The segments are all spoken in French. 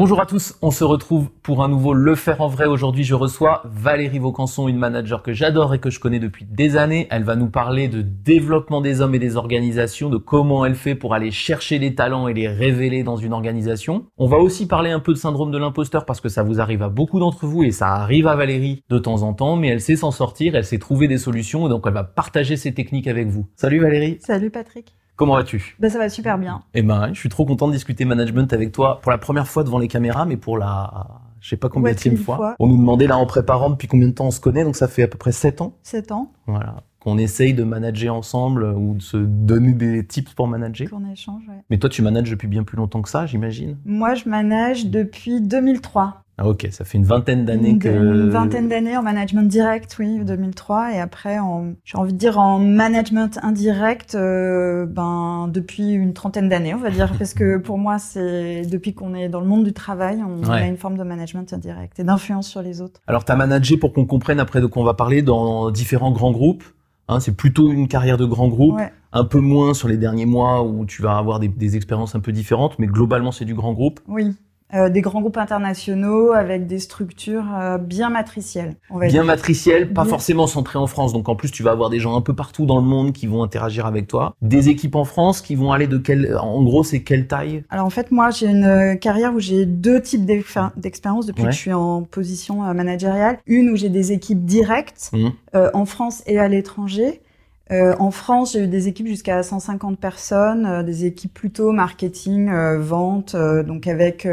Bonjour à tous, on se retrouve pour un nouveau Le Faire en Vrai. Aujourd'hui, je reçois Valérie Vaucanson, une manager que j'adore et que je connais depuis des années. Elle va nous parler de développement des hommes et des organisations, de comment elle fait pour aller chercher les talents et les révéler dans une organisation. On va aussi parler un peu de syndrome de l'imposteur parce que ça vous arrive à beaucoup d'entre vous et ça arrive à Valérie de temps en temps, mais elle sait s'en sortir, elle sait trouver des solutions et donc elle va partager ses techniques avec vous. Salut Valérie. Salut Patrick. Comment vas-tu? Ben ça va super bien. Eh ben, je suis trop content de discuter management avec toi pour la première fois devant les caméras, mais pour la, je sais pas combien de fois. fois. On nous demandait là en préparant depuis combien de temps on se connaît, donc ça fait à peu près 7 ans. 7 ans. Voilà. Qu'on essaye de manager ensemble ou de se donner des tips pour manager. Qu'on échange, ouais. Mais toi, tu manages depuis bien plus longtemps que ça, j'imagine? Moi, je manage depuis 2003. Ah ok, ça fait une vingtaine d'années que... Une vingtaine d'années en management direct, oui, 2003. Et après, en, j'ai envie de dire en management indirect, euh, ben depuis une trentaine d'années, on va dire, parce que pour moi, c'est depuis qu'on est dans le monde du travail, on, Ouais. a une forme de management indirect et d'influence sur les autres. Alors, tu as managé, pour qu'on comprenne après de quoi on va parler, dans différents grands groupes. Hein, c'est plutôt une carrière de grand groupe, Ouais. un peu moins sur les derniers mois où tu vas avoir des, des expériences un peu différentes, mais globalement, c'est du grand groupe. Oui. Euh, des grands groupes internationaux avec des structures euh, bien matricielles, on va bien dire. matriciel, pas Bien. forcément centré en France. Donc en plus, tu vas avoir des gens un peu partout dans le monde qui vont interagir avec toi. Des équipes en France qui vont aller de quelle, en gros, c'est quelle taille? Alors en fait, moi, j'ai une euh, carrière où j'ai deux types d'expé- d'expériences depuis Ouais. que je suis en position euh, managériale. Une où j'ai des équipes directes Mhm. euh, en France et à l'étranger. Euh, en France, j'ai eu des équipes jusqu'à 150 personnes, euh, des équipes plutôt marketing, euh, vente, euh, donc avec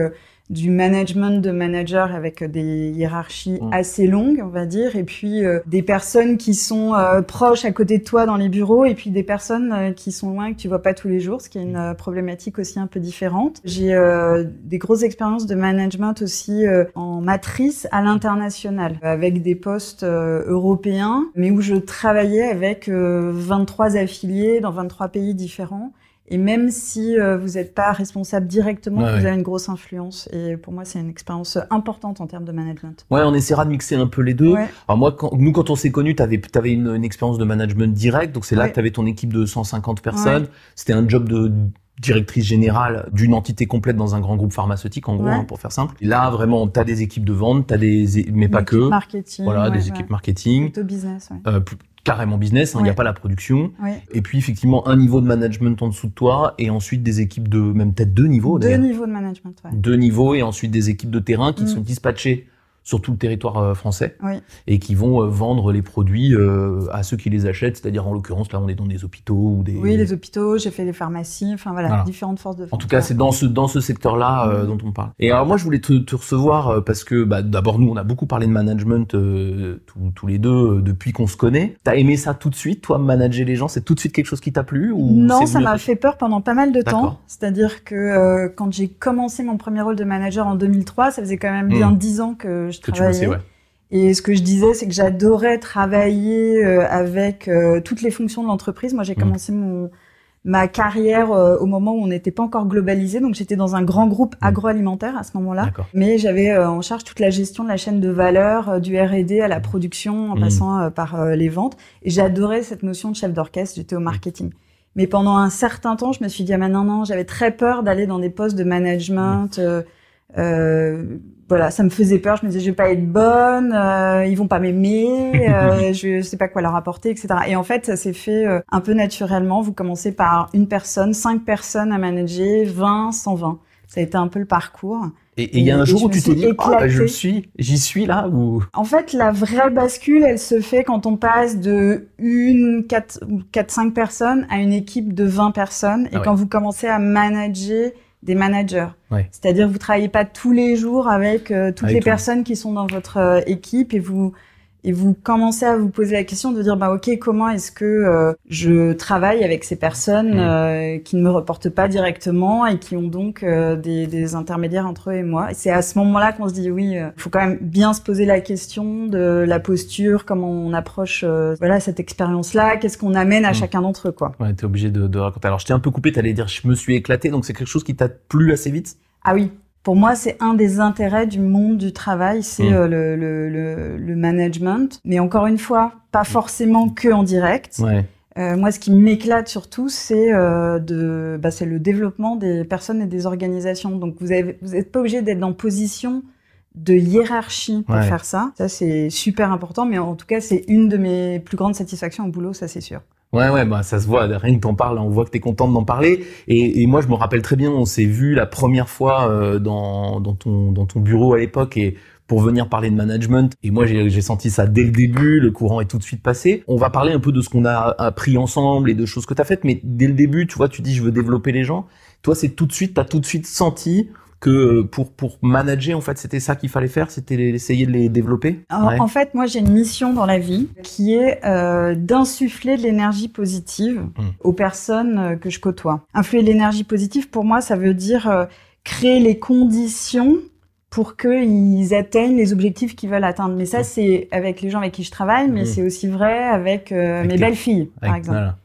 du management de managers avec euh, des hiérarchies Mhm. assez longues, on va dire, et puis euh, des personnes qui sont euh, proches à côté de toi dans les bureaux, et puis des personnes euh, qui sont loin que tu vois pas tous les jours, ce qui est une euh, problématique aussi un peu différente. J'ai euh, des grosses expériences de management aussi euh, en matrice à l'international, avec des postes euh, européens, mais où je travaillais avec euh, 23 affiliés dans 23 pays différents. Et même si euh, vous n'êtes pas responsable directement, Ouais, vous ouais. avez une grosse influence. Et pour moi, c'est une expérience importante en termes de management. Ouais, on essaiera de mixer un peu les deux. Ouais. Alors moi, quand, nous, quand on s'est connus, t'avais, t'avais une, une expérience de management direct. Donc c'est là Ouais. que t'avais ton équipe de 150 personnes. C'était un job de directrice générale d'une entité complète dans un grand groupe pharmaceutique, en gros, Ouais. hein, pour faire simple. Et là, vraiment, t'as des équipes de vente, t'as des, mais pas que. Marketing. Voilà, ouais, des ouais. équipes marketing. Plutôt business, ouais. Euh, carrément business, hein, il n'y a pas la production. Ouais. Et puis effectivement un niveau de management en dessous de toi et ensuite des équipes de même peut-être deux niveaux Deux niveaux de management, ouais. Deux niveaux et ensuite des équipes de terrain qui Mm. sont dispatchées sur tout le territoire euh, français Oui. et qui vont euh, vendre les produits euh, à ceux qui les achètent, c'est-à-dire en l'occurrence là on est dans des hôpitaux ou des Oui, les hôpitaux, j'ai fait les pharmacies, enfin voilà, Voilà. différentes forces de. En tout cas, c'est dans ce dans ce secteur-là euh, Mhm. dont on parle. Et alors moi, je voulais te, te recevoir parce que bah, d'abord nous, on a beaucoup parlé de management euh, tous, tous les deux depuis qu'on se connaît. T'as aimé ça tout de suite, toi, manager les gens, c'est tout de suite quelque chose qui t'a plu ou Non, ça m'a fait peur pendant pas mal de temps. C'est-à-dire que euh, quand j'ai commencé mon premier rôle de manager en 2003, ça faisait quand même bien Mhm. dix ans que je que tu travaillais. bossais, ouais. Et ce que je disais, c'est que j'adorais travailler euh, avec euh, toutes les fonctions de l'entreprise. Moi, j'ai Mhm. commencé mon ma carrière euh, au moment où on n'était pas encore globalisé, donc j'étais dans un grand groupe Mhm. agroalimentaire à ce moment-là. Mais j'avais euh, en charge toute la gestion de la chaîne de valeur, euh, du R&D à la production, en Mhm. passant par les ventes. Et j'adorais cette notion de chef d'orchestre. J'étais au marketing. Mais pendant un certain temps, je me suis dit ah mais non non, j'avais très peur d'aller dans des postes de management. Voilà, ça me faisait peur. Je me disais je vais pas être bonne, euh, ils vont pas m'aimer, euh, je sais pas quoi leur apporter, etc. Et en fait, ça s'est fait euh, un peu naturellement. Vous commencez par une personne, cinq personnes à manager, 20, 120. Ça a été un peu le parcours. Et il y a un et jour où tu t'es dit, oh, bah, je le suis, j'y suis là ou? En fait, la vraie bascule, elle se fait quand on passe de une, quatre, quatre, cinq personnes à une équipe de 20 personnes et Ah ouais. quand vous commencez à manager des managers. Ouais. C'est-à-dire, vous travaillez pas tous les jours avec euh, toutes Avec les tout. personnes qui sont dans votre euh, équipe et vous, et vous commencez à vous poser la question de dire, bah, ok, comment est-ce que euh, je travaille avec ces personnes Mm. euh, qui ne me reportent pas directement et qui ont donc euh, des, des intermédiaires entre eux et moi? Et c'est à ce moment-là qu'on se dit, oui, il faut quand même bien se poser la question de la posture, comment on approche voilà cette expérience-là, qu'est-ce qu'on amène à Mm. chacun d'entre eux, quoi. Ouais, t'es obligé de, de raconter. Alors, je t'ai un peu coupé, t'allais dire, je me suis éclaté, donc c'est quelque chose qui t'a plu assez vite? Ah oui. Pour moi, c'est un des intérêts du monde du travail, c'est Mm. euh, le, le, le, le management. Mais encore une fois, pas forcément que en direct. Ouais. Euh, moi, ce qui m'éclate surtout, c'est euh, de, bah, c'est le développement des personnes et des organisations. Donc, vous avez, vous n'êtes pas obligé d'être dans position de hiérarchie pour Ouais. faire ça. Ça, c'est super important. Mais en tout cas, c'est une de mes plus grandes satisfactions au boulot, ça, c'est sûr. Ouais, ouais, bah ça se voit. Rien que t'en parles, on voit que t'es contente d'en parler. Et, et moi, je me rappelle très bien, on s'est vu la première fois euh, dans, dans ton dans ton bureau à l'époque et pour venir parler de management. Et moi, j'ai senti ça dès le début. Le courant est tout de suite passé. On va parler un peu de ce qu'on a appris ensemble et de choses que t'as faites. Mais dès le début, tu vois, tu dis je veux développer les gens. Toi, c'est tout de suite, t'as tout de suite senti que euh, pour pour manager, en fait, c'était ça qu'il fallait faire, c'était essayer de les développer. En, Ouais. en fait, moi, j'ai une mission dans la vie qui est euh, d'insuffler de l'énergie positive Mm. aux personnes euh, que je côtoie. Influer de l'énergie positive, pour moi, ça veut dire euh, créer les conditions pour qu'ils atteignent les objectifs qu'ils veulent atteindre. Mais ça, Mm. c'est avec les gens avec qui je travaille, mais Mm. c'est aussi vrai avec, euh, Avec mes tes- belles filles, par exemple. voilà.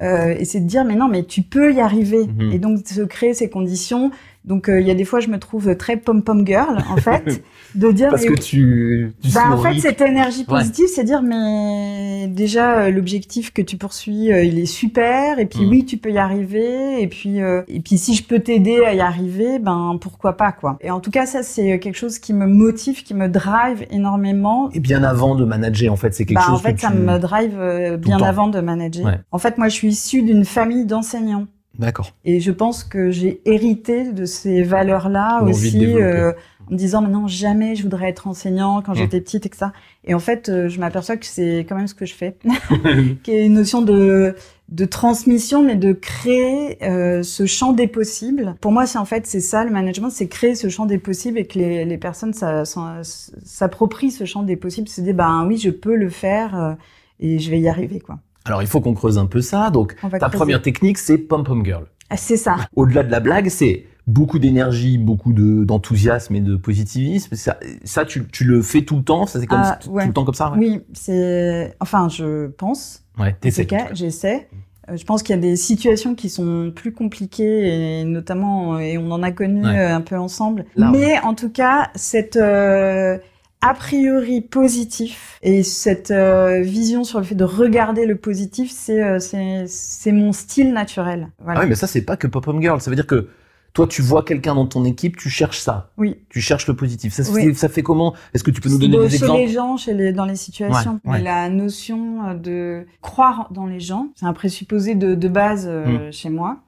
Euh, et c'est de dire mais non mais tu peux y arriver et donc de se créer ces conditions donc euh, il y a des fois je me trouve très pom pom girl en fait de dire Parce mais que tu, tu bah, en fait, cette énergie Ouais. positive, c'est dire, mais déjà, euh, l'objectif que tu poursuis, euh, il est super, et puis Mm. oui, tu peux y arriver, et puis, euh, et puis si je peux t'aider à y arriver, ben pourquoi pas, quoi. Et en tout cas, ça, c'est quelque chose qui me motive, qui me drive énormément. Et bien avant de manager, en fait, c'est quelque Bah, chose en fait, que ça tu... me drive euh, bien avant de manager. Ouais. En fait, moi, je suis issue d'une famille d'enseignants. D'accord. Et je pense que j'ai hérité de ces valeurs-là aussi, euh, en me disant maintenant jamais je voudrais être enseignant quand Mm. j'étais petite et que ça. Et en fait, euh, je m'aperçois que c'est quand même ce que je fais, qui est une notion de de transmission, mais de créer euh, ce champ des possibles. Pour moi, c'est en fait c'est ça le management, c'est créer ce champ des possibles et que les, les personnes s'approprient ce champ des possibles, se disent ben oui je peux le faire euh, et je vais y arriver quoi. Alors, il faut qu'on creuse un peu ça. Donc, ta creuser. première technique, c'est Pom Pom Girl. Ah, c'est ça. Au-delà de la blague, c'est beaucoup d'énergie, beaucoup de d'enthousiasme et de positivisme. Ça, ça tu, tu le fais tout le temps? Ça, c'est comme Ah, tout le temps comme ça ouais? Oui, c'est enfin je pense. Ouais, t'essaies. cas, j'essaie. Euh, Je pense qu'il y a des situations qui sont plus compliquées et notamment euh, et on en a connu Ouais. euh, un peu ensemble. Là, Mais en tout cas, cette euh, a priori positif et cette euh, vision sur le fait de regarder le positif, c'est euh, c'est mon style naturel. Voilà. Ah oui, mais ça, c'est pas que Pom Pom Girl. Ça veut dire que toi, tu vois quelqu'un dans ton équipe, tu cherches ça. Oui. Tu cherches le positif. Ça, Oui. ça fait comment? Est-ce que tu peux nous donner De- des chez exemples? les gens, chez les, dans les situations. Ouais, la notion euh, de croire dans les gens, c'est un présupposé de, de base Mm. euh, chez moi.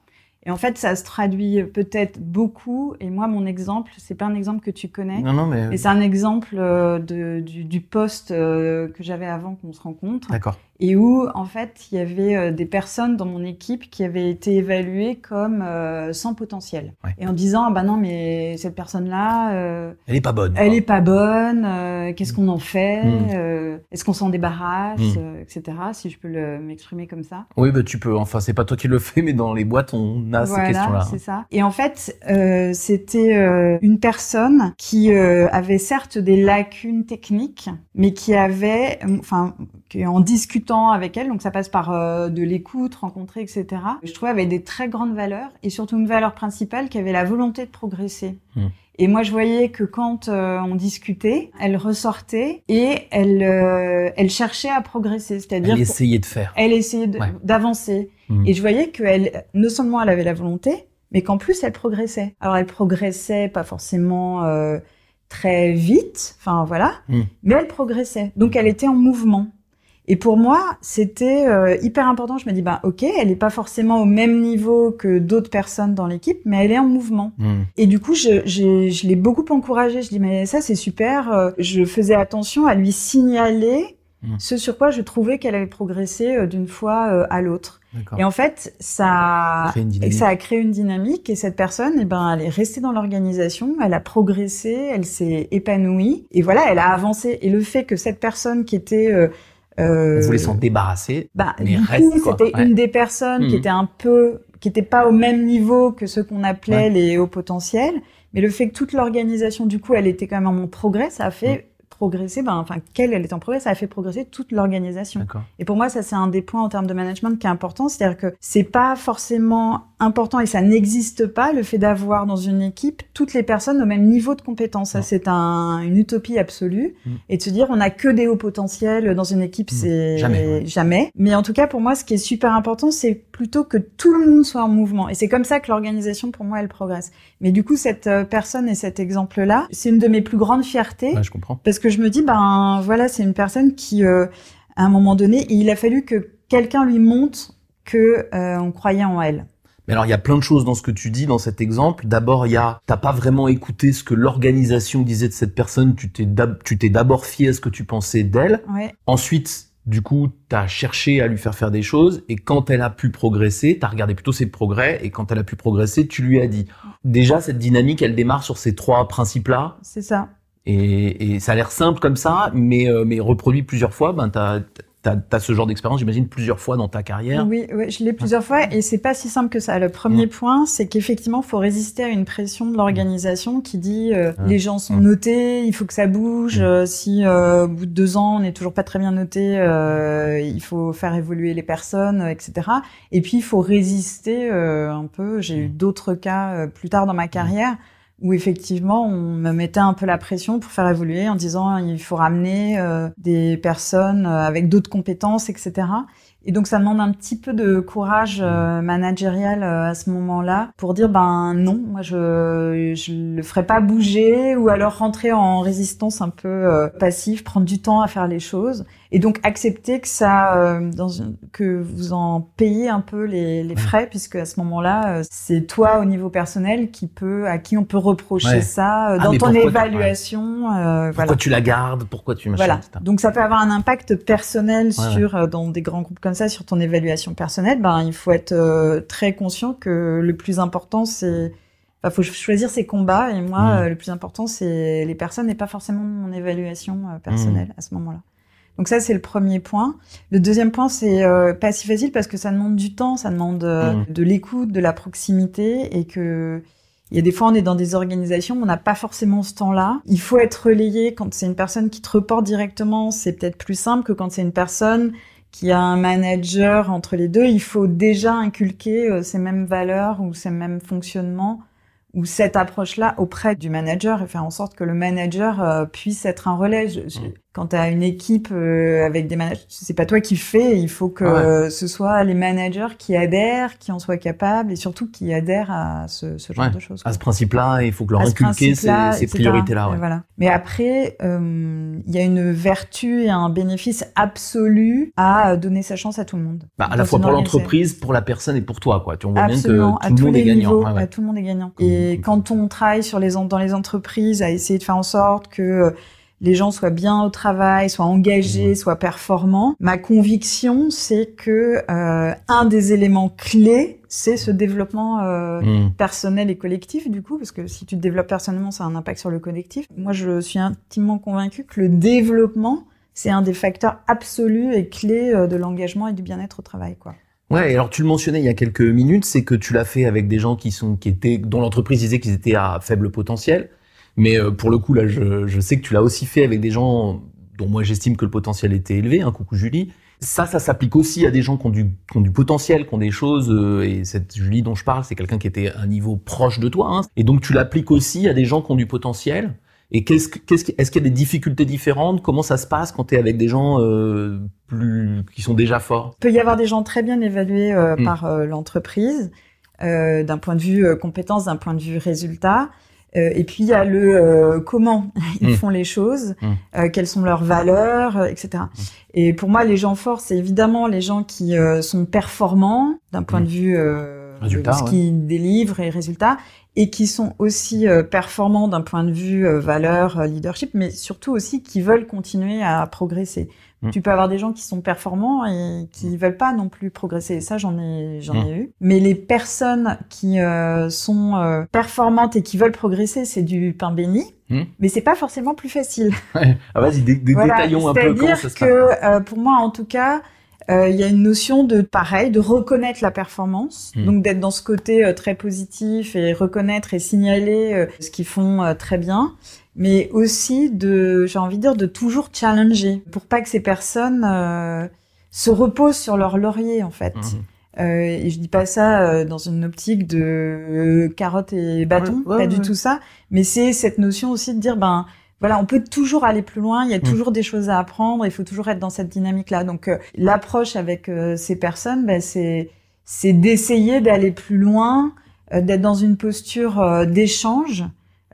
Et en fait, ça se traduit peut-être beaucoup. Et moi, mon exemple, c'est pas un exemple que tu connais, Non, non, mais... mais c'est un exemple euh, de, du, du poste euh, que j'avais avant qu'on se rencontre. D'accord. Et où, en fait, il y avait euh, des personnes dans mon équipe qui avaient été évaluées comme euh, sans potentiel. Ouais. Et en disant, ah bah non, mais cette personne-là, euh, Elle est pas bonne. elle est pas bonne, qu'est-ce qu'on en fait, Mm. est-ce qu'on s'en débarrasse, Mm. etc. Si je peux m'exprimer comme ça. Oui, bah, tu peux. Enfin, c'est pas toi qui le fais, mais dans les boîtes, on a ces voilà, questions-là. c'est ça. Et en fait, c'était une personne qui avait certes des lacunes techniques, mais qui avait, enfin, en discutant avec elle, donc ça passe par euh, de l'écoute, rencontrer, etc. Je trouvais avait des très grandes valeurs et surtout une valeur principale qui avait la volonté de progresser. Mm. Et moi, je voyais que quand euh, on discutait, elle ressortait et elle, euh, elle cherchait à progresser, c'est-à-dire Elle essayait de faire. elle essayait Ouais. d'avancer. Mm. Et je voyais qu'elle, non seulement elle avait la volonté, mais qu'en plus elle progressait. Alors elle progressait pas forcément euh, très vite, enfin voilà, Mm. mais elle progressait. Donc elle était en mouvement. Et pour moi, c'était euh, hyper important. Je me dis, bah ok, elle n'est pas forcément au même niveau que d'autres personnes dans l'équipe, mais elle est en mouvement. Mm. Et du coup, je, l'ai beaucoup encouragée. Je dis, mais ça, c'est super. Euh, Je faisais attention à lui signaler Mm. ce sur quoi je trouvais qu'elle avait progressé euh, d'une fois à l'autre. Et en fait, ça, et a créé une dynamique. Et cette personne, eh ben, elle est restée dans l'organisation, elle a progressé, elle s'est épanouie. Et voilà, elle a avancé. Et le fait que cette personne qui était... Euh, euh, On voulait s'en débarrasser. bah, Mais du reste, coup, quoi. c'était Ouais. une des personnes qui Mhm. était un peu, qui était pas au même niveau que ceux qu'on appelait les hauts potentiels. Mais le fait que toute l'organisation, du coup, elle était quand même en progrès, ça a fait progresser, ben, enfin, qu'elle, elle est en progrès, ça a fait progresser toute l'organisation. Et pour moi, ça, c'est un des points en termes de management qui est important. C'est-à-dire que c'est pas forcément important et ça n'existe pas le fait d'avoir dans une équipe toutes les personnes au même niveau de compétence. Ça, c'est un, une utopie absolue. Mm. Et de se dire, on n'a que des hauts potentiels dans une équipe, mm. c'est jamais, jamais. Mais en tout cas, pour moi, ce qui est super important, c'est plutôt que tout le monde soit en mouvement. Et c'est comme ça que l'organisation, pour moi, elle progresse. Mais du coup, cette euh, personne et cet exemple-là, c'est une de mes plus grandes fiertés. je comprends. Parce que je me dis, ben voilà, c'est une personne qui, euh, à un moment donné, il a fallu que quelqu'un lui montre que euh, on croyait en elle. Mais alors il y a plein de choses dans ce que tu dis dans cet exemple. D'abord, il y a t'as pas vraiment écouté ce que l'organisation disait de cette personne. Tu t'es tu t'es d'abord fié à ce que tu pensais d'elle. Ouais. Ensuite, du coup, tu as cherché à lui faire faire des choses et quand elle a pu progresser, tu as regardé plutôt ses progrès et quand elle a pu progresser, tu lui as dit. Déjà, cette dynamique, elle démarre sur ces trois principes-là. C'est ça. Et, et, ça a l'air simple comme ça, mais, euh, mais reproduit plusieurs fois, ben, tu T'as as ce genre d'expérience, j'imagine, plusieurs fois dans ta carrière. Oui, oui je l'ai plusieurs fois et c'est pas si simple que ça. Le premier point, c'est qu'effectivement, faut résister à une pression de l'organisation qui dit euh, les gens sont notés, il faut que ça bouge. Euh, si euh, au bout de deux ans on n'est toujours pas très bien noté, il faut faire évoluer les personnes, etc. Et puis il faut résister un peu. J'ai eu d'autres cas plus tard dans ma carrière où effectivement on me mettait un peu la pression pour faire évoluer en disant il faut ramener euh, des personnes euh, avec d'autres compétences, etc. Et donc ça demande un petit peu de courage euh, managérial à ce moment-là pour dire ben non, moi je je le ferai pas bouger ou alors rentrer en résistance un peu passive, prendre du temps à faire les choses et donc accepter que ça, euh, dans que vous en payez un peu les, les frais, puisque à ce moment-là, euh, c'est toi au niveau personnel qui peut, à qui on peut reprocher ça euh, ah, dans ton évaluation. pourquoi voilà. tu la gardes? Pourquoi tu machin, Voilà. Donc ça peut avoir un impact personnel sur dans des grands groupes comme ça, sur ton évaluation personnelle. Ben il faut être très conscient que le plus important c'est il faut choisir ses combats et moi, mmh. le plus important, c'est les personnes et pas forcément mon évaluation personnelle mmh. à ce moment-là. Donc ça, c'est le premier point. Le deuxième point, c'est euh, pas si facile parce que ça demande du temps, ça demande euh, mmh. de l'écoute, de la proximité et que il y a des fois, on est dans des organisations, on n'a pas forcément ce temps-là. Il faut être relayé quand c'est une personne qui te reporte directement, c'est peut-être plus simple que quand c'est une personne qui a un manager entre les deux. Il faut déjà inculquer euh, ces mêmes valeurs ou ces mêmes fonctionnements ou cette approche-là auprès du manager et faire en sorte que le manager puisse être un relais. Je, mmh quand tu as une équipe euh, avec des managers, c'est pas toi qui fais, il faut que ce soit les managers qui adhèrent, qui en soient capables et surtout qui adhèrent à ce, ce genre de choses. À ce principe-là, il faut que leur inculquer ces, ces priorités-là. Ouais. Voilà. Mais après, euh, il y a une vertu et un bénéfice absolu à donner sa chance à tout le monde. Bah, à la fois pour l'entreprise, pour la personne et pour toi, quoi. Tu vois bien que tout le monde est gagnant. Tout le monde est gagnant. Et quand on travaille sur les dans les entreprises à essayer de faire en sorte que les gens soient bien au travail, soient engagés, soient performants. Ma conviction, c'est que euh, un des éléments clés, c'est ce développement euh, mmh. personnel et collectif, du coup, parce que si tu te développes personnellement, ça a un impact sur le collectif. Moi, je suis intimement convaincue que le développement, c'est un des facteurs absolus et clés euh, de l'engagement et du bien-être au travail, quoi. Ouais, alors tu le mentionnais il y a quelques minutes, c'est que tu l'as fait avec des gens qui sont, qui étaient, dont l'entreprise disait qu'ils étaient à faible potentiel. Mais euh, pour le coup, là, je, je sais que tu l'as aussi fait avec des gens dont moi j'estime que le potentiel était élevé. Hein, coucou Julie. Ça, ça s'applique aussi à des gens qui ont du, qui ont du potentiel, qui ont des choses. Euh, et cette Julie dont je parle, c'est quelqu'un qui était à un niveau proche de toi. Hein. Et donc tu l'appliques aussi à des gens qui ont du potentiel. Et qu'est-ce, qu'est-ce, est-ce qu'il y a des difficultés différentes? Comment ça se passe quand tu es avec des gens euh, plus qui sont déjà forts? Il peut y avoir des gens très bien évalués euh, hmm. par l'entreprise, d'un point de vue compétence, d'un point de vue résultat. Euh, et puis il y a le euh, comment ils mmh. font les choses, mmh. euh, quelles sont leurs valeurs, etc. Mmh. Et pour moi, les gens forts, c'est évidemment les gens qui sont performants d'un point de vue Résultat, de ce qu'ils délivrent et résultats, et qui sont aussi performants d'un point de vue valeur, leadership, mais surtout aussi qui veulent continuer à progresser. Mm. Tu peux avoir des gens qui sont performants et qui mm. veulent pas non plus progresser. Et ça, j'en ai, j'en ai mm. eu. Mais les personnes qui euh, sont euh, performantes et qui veulent progresser, c'est du pain béni. Mais c'est pas forcément plus facile. Ah, vas-y, dé détaillons un peu comment ça se que, euh, pour moi, en tout cas, Euh, il y a une notion de pareil, de reconnaître la performance, Mm. donc d'être dans ce côté euh, très positif et reconnaître et signaler euh, ce qu'ils font très bien, mais aussi de, j'ai envie de dire, de toujours challenger pour pas que ces personnes se reposent sur leur laurier en fait. Euh, et je dis pas ça dans une optique de carotte et bâton, Ouais, ouais, pas du tout ça. Mais c'est cette notion aussi de dire, ben voilà, on peut toujours aller plus loin. Il y a Mm. toujours des choses à apprendre. Il faut toujours être dans cette dynamique-là. Donc euh, l'approche avec euh, ces personnes, ben, c'est c'est d'essayer d'aller plus loin, euh, d'être dans une posture d'échange.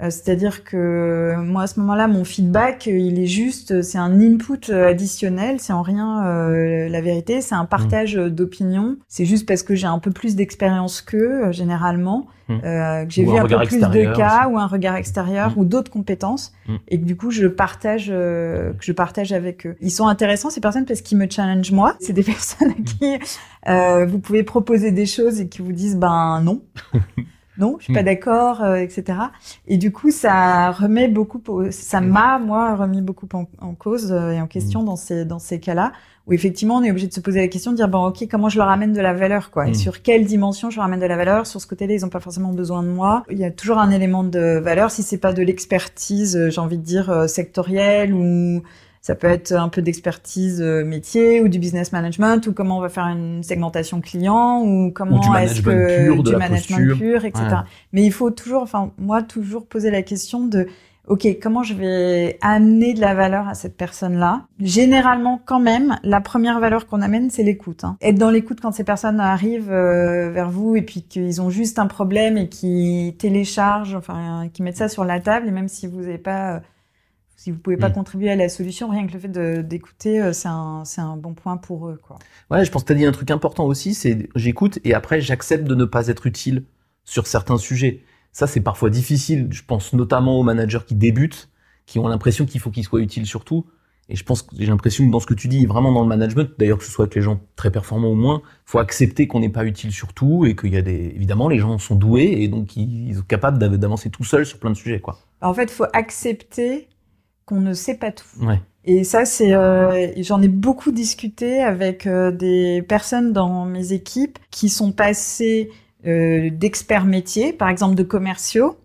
Euh, C'est-à-dire que moi à ce moment-là, mon feedback, euh, il est juste, euh, c'est un input euh, additionnel, c'est en rien euh, la vérité, c'est un partage euh, d'opinion. C'est juste parce que j'ai un peu plus d'expérience qu'eux, euh, généralement, Mm. euh, que j'ai vu un un, peu plus de cas aussi. ou un regard extérieur Mm. ou d'autres compétences, et que du coup je partage, euh, que je partage avec eux. Ils sont intéressants ces personnes parce qu'ils me challengent moi. C'est des personnes à qui euh, vous pouvez proposer des choses et qui vous disent ben non. Non, je suis pas Mm. d'accord, euh, etc. Et du coup, ça remet beaucoup, ça m'a moi remis beaucoup en, en cause euh, et en question dans ces dans ces cas-là où effectivement on est obligé de se poser la question de dire bon ok comment je leur amène de la valeur quoi et sur quelle dimension je leur amène de la valeur. Sur ce côté-là ils ont pas forcément besoin de moi. Il y a toujours un élément de valeur. Si c'est pas de l'expertise euh, j'ai envie de dire euh, sectorielle ou ça peut être un peu d'expertise euh, métier ou du business management ou comment on va faire une segmentation client ou comment est-ce management que pur, du management posture. pur etc Ouais. mais il faut toujours enfin moi toujours poser la question de ok, comment je vais amener de la valeur à cette personne-là? Généralement, quand même, la première valeur qu'on amène, c'est l'écoute. hein. Être dans l'écoute quand ces personnes arrivent euh, vers vous et puis qu'ils ont juste un problème et qui téléchargent, enfin, qui mettent ça sur la table et même si vous n'avez pas, euh, si vous pouvez pas Mm. contribuer à la solution, rien que le fait d'écouter, euh, c'est un, un bon point pour eux, quoi. Ouais, je pense que tu as dit un truc important aussi, c'est j'écoute et après j'accepte de ne pas être utile sur certains sujets. Ça, c'est parfois difficile. Je pense notamment aux managers qui débutent, qui ont l'impression qu'il faut qu'ils soient utiles surtout. Et je pense que j'ai l'impression que dans ce que tu dis, vraiment dans le management, d'ailleurs que ce soit avec les gens très performants ou moins, faut accepter qu'on n'est pas utile sur tout et qu'il y a des, évidemment, les gens sont doués et donc ils sont capables d'av- d'avancer tout seuls sur plein de sujets, quoi. En fait, il faut accepter qu'on ne sait pas tout. Ouais. Et ça, c'est, euh, j'en ai beaucoup discuté avec euh, des personnes dans mes équipes qui sont passées euh, d'experts métiers, par exemple de commerciaux,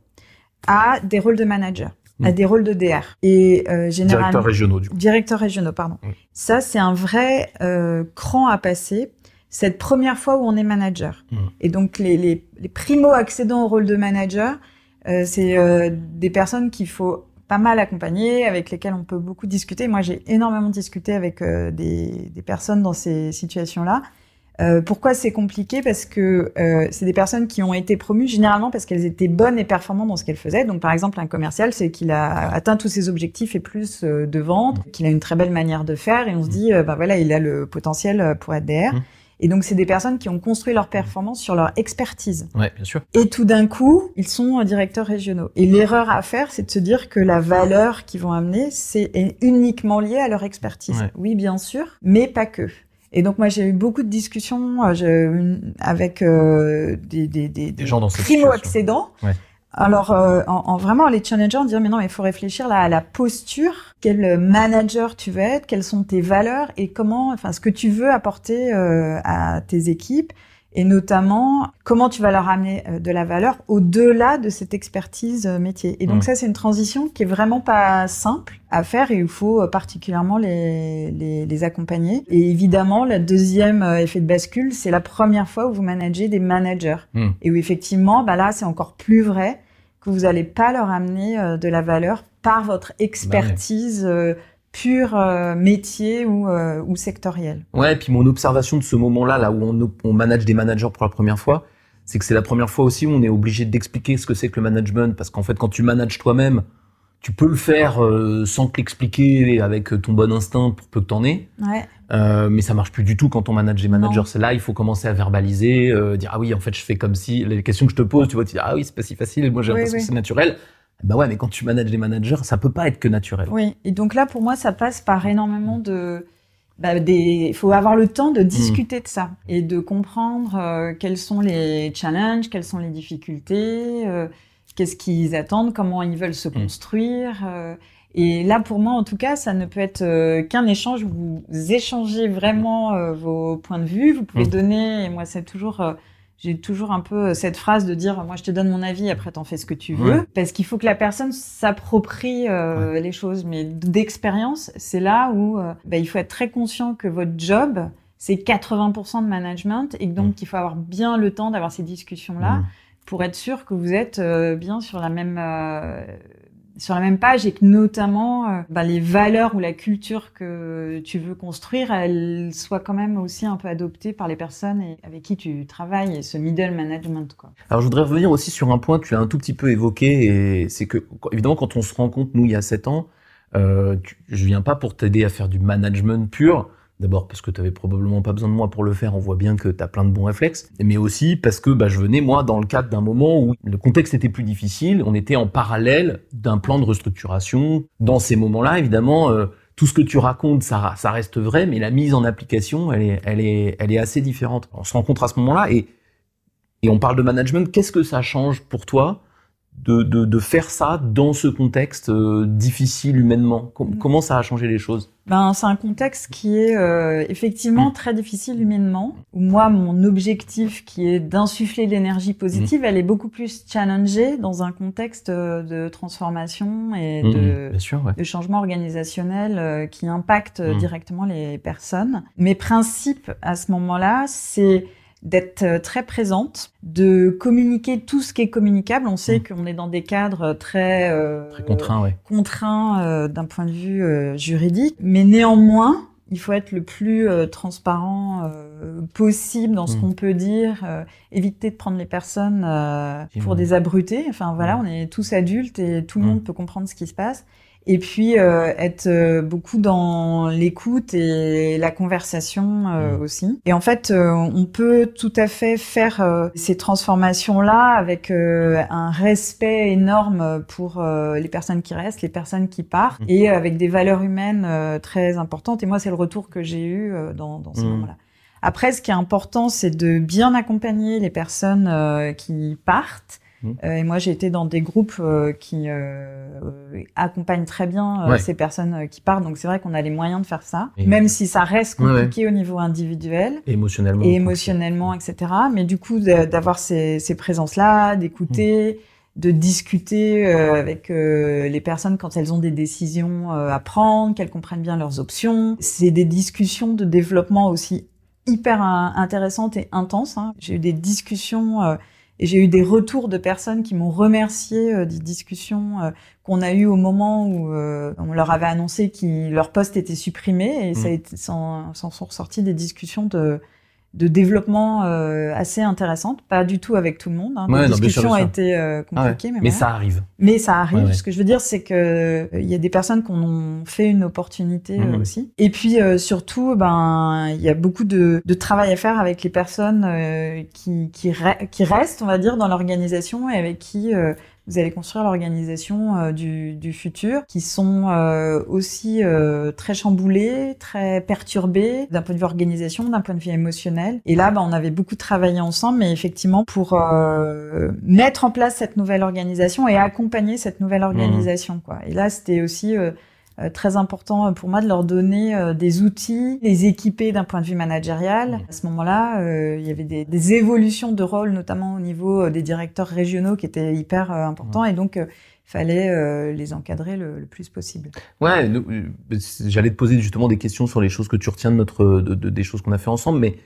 à des rôles de manager, à Mm. des rôles de DR. Et euh, généralement, Directeurs régionaux, du coup. directeurs régionaux, pardon. Ça, c'est un vrai euh, cran à passer. Cette première fois où on est manager. Mm. Et donc, les, les, les primo-accédants au rôle de manager, euh, c'est euh, des personnes qu'il faut pas mal accompagner, avec lesquelles on peut beaucoup discuter. Moi, j'ai énormément discuté avec euh, des, des personnes dans ces situations-là. Euh, pourquoi c'est compliqué? Parce que euh, c'est des personnes qui ont été promues généralement parce qu'elles étaient bonnes et performantes dans ce qu'elles faisaient. Donc, par exemple, un commercial, c'est qu'il a atteint tous ses objectifs et plus de vente, qu'il a une très belle manière de faire, et on se dit, bah voilà, il a le potentiel pour être DR. Et donc, c'est des personnes qui ont construit leur performance sur leur expertise. Ouais, bien sûr. Et tout d'un coup, ils sont euh, directeurs régionaux. Et l'erreur à faire, c'est de se dire que la valeur qu'ils vont amener, c'est est uniquement lié à leur expertise. Ouais. Oui, bien sûr, mais pas que. Et donc moi, j'ai eu beaucoup de discussions euh, je- avec euh, des, des, des, Des gens dans cette primo-accédants. Ouais. Alors, euh, en, en vraiment les challenger, en disant mais non, il faut réfléchir là à la posture, quel manager tu veux être, quelles sont tes valeurs? Et comment, enfin, ce que tu veux apporter euh, à tes équipes? Et notamment comment tu vas leur amener euh, de la valeur au-delà de cette expertise euh, métier. Et donc Mm. ça, c'est une transition qui est vraiment pas simple à faire et il faut euh, particulièrement les, les, les accompagner. Et évidemment, le deuxième effet de bascule, c'est la première fois où vous managez des managers Mm. et où effectivement, bah là, c'est encore plus vrai que vous n'allez pas leur amener de la valeur par votre expertise euh, pure euh, métier ou, euh, ou sectorielle. Ouais, et puis mon observation de ce moment-là, là où on, on manage des managers pour la première fois, c'est que c'est la première fois aussi où on est obligé d'expliquer ce que c'est que le management, parce qu'en fait, quand tu manages toi-même, tu peux le faire euh, sans te l'expliquer avec ton bon instinct pour peu que t'en aies, Ouais. euh, mais ça marche plus du tout quand on manage des managers. C'est là, il faut commencer à verbaliser, euh, dire ah oui, en fait, je fais comme si. Les questions que je te pose, tu vois, tu dis ah oui, c'est pas si facile, moi j'ai l'impression que c'est naturel. Bah ouais, mais quand tu manages des managers, ça peut pas être que naturel. Oui, et donc là, pour moi, ça passe par énormément de... Bah, des... Il faut avoir le temps de discuter de ça et de comprendre euh, quels sont les challenges, quelles sont les difficultés, euh, qu'est-ce qu'ils attendent, comment ils veulent se Mm. construire. euh, et là, pour moi, en tout cas, ça ne peut être euh, qu'un échange. où Vous échangez vraiment euh, vos points de vue. Vous pouvez Mm. donner. Et moi, c'est toujours. euh, j'ai toujours un peu euh, cette phrase de dire moi je te donne mon avis après t'en fais ce que tu veux Ouais. parce qu'il faut que la personne s'approprie euh, les choses mais d'expérience c'est là où euh, bah, il faut être très conscient que votre job c'est 80% de management et donc il faut avoir bien le temps d'avoir ces discussions là Mm. pour être sûr que vous êtes euh, bien sur la même euh, sur la même page et que notamment bah, les valeurs ou la culture que tu veux construire, elles soient quand même aussi un peu adoptées par les personnes avec qui tu travailles et ce middle management quoi. Alors je voudrais revenir aussi sur un point que tu as un tout petit peu évoqué, et c'est que évidemment quand on se rencontre nous il y a sept ans, euh, je viens pas pour t'aider à faire du management pur. D'abord parce que tu avais probablement pas besoin de moi pour le faire, on voit bien que tu as plein de bons réflexes, mais aussi parce que bah, je venais moi dans le cadre d'un moment où le contexte était plus difficile, on était en parallèle d'un plan de restructuration. Dans ces moments-là, évidemment, euh, tout ce que tu racontes, ça, reste vrai, mais la mise en application, elle est, assez différente. On se rencontre à ce moment-là et on parle de management, qu'est-ce que ça change pour toi de, de, de faire ça dans ce contexte euh, difficile humainement Com- Mm. Comment ça a changé les choses? Ben, c'est un contexte qui est euh, effectivement Mm. très difficile humainement. Moi, mon objectif qui est d'insuffler l'énergie positive, elle est beaucoup plus challengée dans un contexte euh, de transformation et de, Mm, Bien sûr, ouais. de changement organisationnel euh, qui impacte Mm. directement les personnes. Mes principes à ce moment-là, c'est d'être euh, très présente, de communiquer tout ce qui est communicable. On sait Mm. qu'on est dans des cadres très, euh, Très contraint, ouais. contraint euh, d'un point de vue euh, juridique, mais néanmoins, il faut être le plus euh, transparent euh, possible dans ce Mm. qu'on peut dire, euh, éviter de prendre les personnes euh, pour des abrutés. Enfin voilà, Mm. on est tous adultes et tout le monde peut comprendre ce qui se passe. Et puis euh, être euh, beaucoup dans l'écoute et la conversation euh, Mm. aussi. Et en fait, euh, on peut tout à fait faire euh, ces transformations-là avec euh, un respect énorme pour euh, les personnes qui restent, les personnes qui partent, Mm. et avec des valeurs humaines euh, très importantes. Et moi, c'est le retour que j'ai eu euh, dans, dans ces Mm. moments-là. Après, ce qui est important, c'est de bien accompagner les personnes euh, qui partent. Mm. Euh, et moi, j'ai été dans des groupes euh, qui euh, accompagnent très bien Ouais. ces personnes qui partent. Donc, c'est vrai qu'on a les moyens de faire ça, Et- même si ça reste ouais. compliqué au niveau individuel Et émotionnellement. et émotionnellement, etc. Mais du coup, d'avoir ces, ces présences-là, d'écouter, de discuter euh, avec euh, les personnes quand elles ont des décisions euh, à prendre, qu'elles comprennent bien leurs options. C'est des discussions de développement aussi hyper in- intéressantes et intenses. hein. J'ai eu des discussions et j'ai eu des retours de personnes qui m'ont remercié euh, des discussions euh, qu'on a eues au moment où euh, on leur avait annoncé que leur poste était supprimé et ça a Mm. s'en s'en sont ressorties des discussions de de développement euh, assez intéressantes, pas du tout avec tout le monde. Hein. Ouais, bien sûr, bien ont sûr. été euh, Ah ouais. compliquées, mais, Mais voilà. ça arrive. Mais ça arrive. Ouais. Ce que je veux dire, c'est que euh, il y a des personnes qui en ont fait une opportunité euh, Mhm. aussi. Et puis euh, surtout, ben il y a beaucoup de, de travail à faire avec les personnes euh, qui qui, re- qui restent, on va dire, dans l'organisation et avec qui euh, vous allez construire l'organisation euh, du, du futur, qui sont euh, aussi euh, très chamboulées, très perturbées d'un point de vue organisation, d'un point de vue émotionnel. Et là, ben, on avait beaucoup travaillé ensemble, mais effectivement pour euh, mettre en place cette nouvelle organisation et accompagner cette nouvelle organisation. Quoi. Et là, c'était aussi euh, très important pour moi de leur donner euh, des outils, les équiper d'un point de vue managérial. À ce moment-là, euh, il y avait des, des évolutions de rôle, notamment au niveau euh, des directeurs régionaux, qui étaient hyper euh, importants, et donc euh, il fallait euh, les encadrer le, le plus possible. Ouais, euh, j'allais te poser justement des questions sur les choses que tu retiens de notre, de, de- des choses qu'on a fait ensemble, mais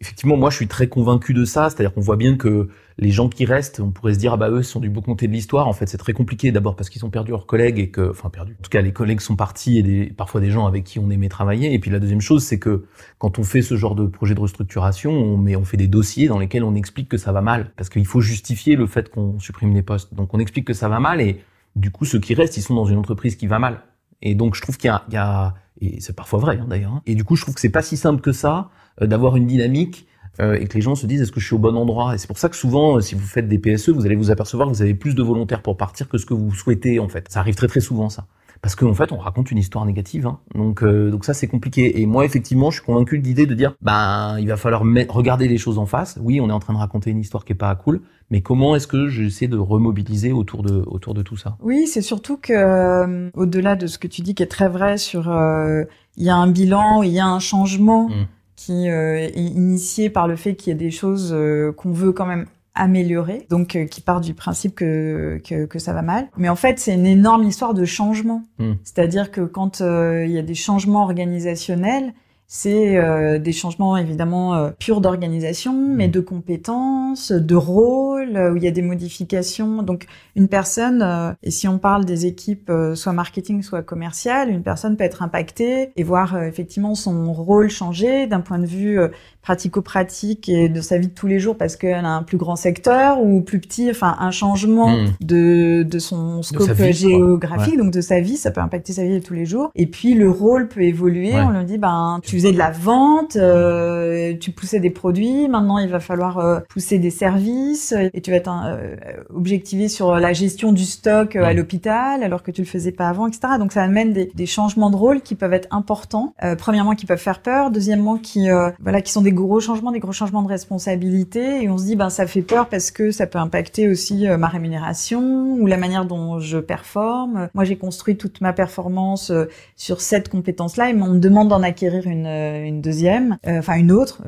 effectivement, moi, je suis très convaincu de ça. C'est-à-dire qu'on voit bien que les gens qui restent, on pourrait se dire, ah bah eux, sont du beau comté de l'histoire. En fait, c'est très compliqué. D'abord parce qu'ils ont perdu leurs collègues et que, enfin, perdu. En tout cas, les collègues sont partis et des, parfois des gens avec qui on aimait travailler. Et puis la deuxième chose, c'est que quand on fait ce genre de projet de restructuration, on met, on fait des dossiers dans lesquels on explique que ça va mal. Parce qu'il faut justifier le fait qu'on supprime les postes. Donc on explique que ça va mal et du coup, ceux qui restent, ils sont dans une entreprise qui va mal. Et donc, je trouve qu'il y y a et c'est parfois vrai hein, d'ailleurs. hein. Et du coup, je trouve que c'est pas si simple que ça euh, d'avoir une dynamique euh, et que les gens se disent est-ce que je suis au bon endroit? Et c'est pour ça que souvent, euh, si vous faites des PSE, vous allez vous apercevoir que vous avez plus de volontaires pour partir que ce que vous souhaitez en fait. Ça arrive très très souvent ça. Parce qu'en fait, on raconte une histoire négative. Hein. Donc, euh, donc ça, c'est compliqué. Et moi, effectivement, je suis convaincu de l'idée de dire, ben, il va falloir regarder les choses en face. Oui, on est en train de raconter une histoire qui est pas cool, mais comment est-ce que j'essaie de remobiliser autour de autour de tout ça? Oui, c'est surtout que euh, au-delà de ce que tu dis, qui est très vrai sur, euh, il y a un bilan, il y a un changement. Mmh. qui est initié par le fait qu'il y a des choses qu'on veut quand même amélioré, donc euh, qui part du principe que, que, que, ça va mal. Mais en fait, c'est une énorme histoire de changement. Hmm. C'est-à-dire que quand euh, il y a des changements organisationnels, c'est euh, des changements évidemment euh, purs d'organisation, mais mmh. de compétences, de rôle, où il y a des modifications. Donc une personne, euh, et si on parle des équipes soit marketing, soit commercial, une personne peut être impactée et voir effectivement son rôle changer d'un point de vue pratico-pratique et de sa vie de tous les jours parce qu'elle a un plus grand secteur ou plus petit, enfin un changement mmh. de, de son scope géographique, donc de sa vie, ça peut impacter sa vie de tous les jours. Et puis le rôle peut évoluer, on lui dit ben tu faisais de la vente, euh, tu poussais des produits, maintenant il va falloir euh, pousser des services et tu vas être euh, objectivé sur la gestion du stock à l'hôpital alors que tu le faisais pas avant, etc. Donc ça amène des, des changements de rôle qui peuvent être importants. premièrement, qui peuvent faire peur. Deuxièmement, qui voilà, qui sont des gros changements, des gros changements de responsabilité. Et on se dit, ben ça fait peur parce que ça peut impacter aussi ma rémunération ou la manière dont je performe. Moi, j'ai construit toute ma performance sur cette compétence-là et on me demande d'en acquérir une euh, une, deuxième, euh, enfin une autre,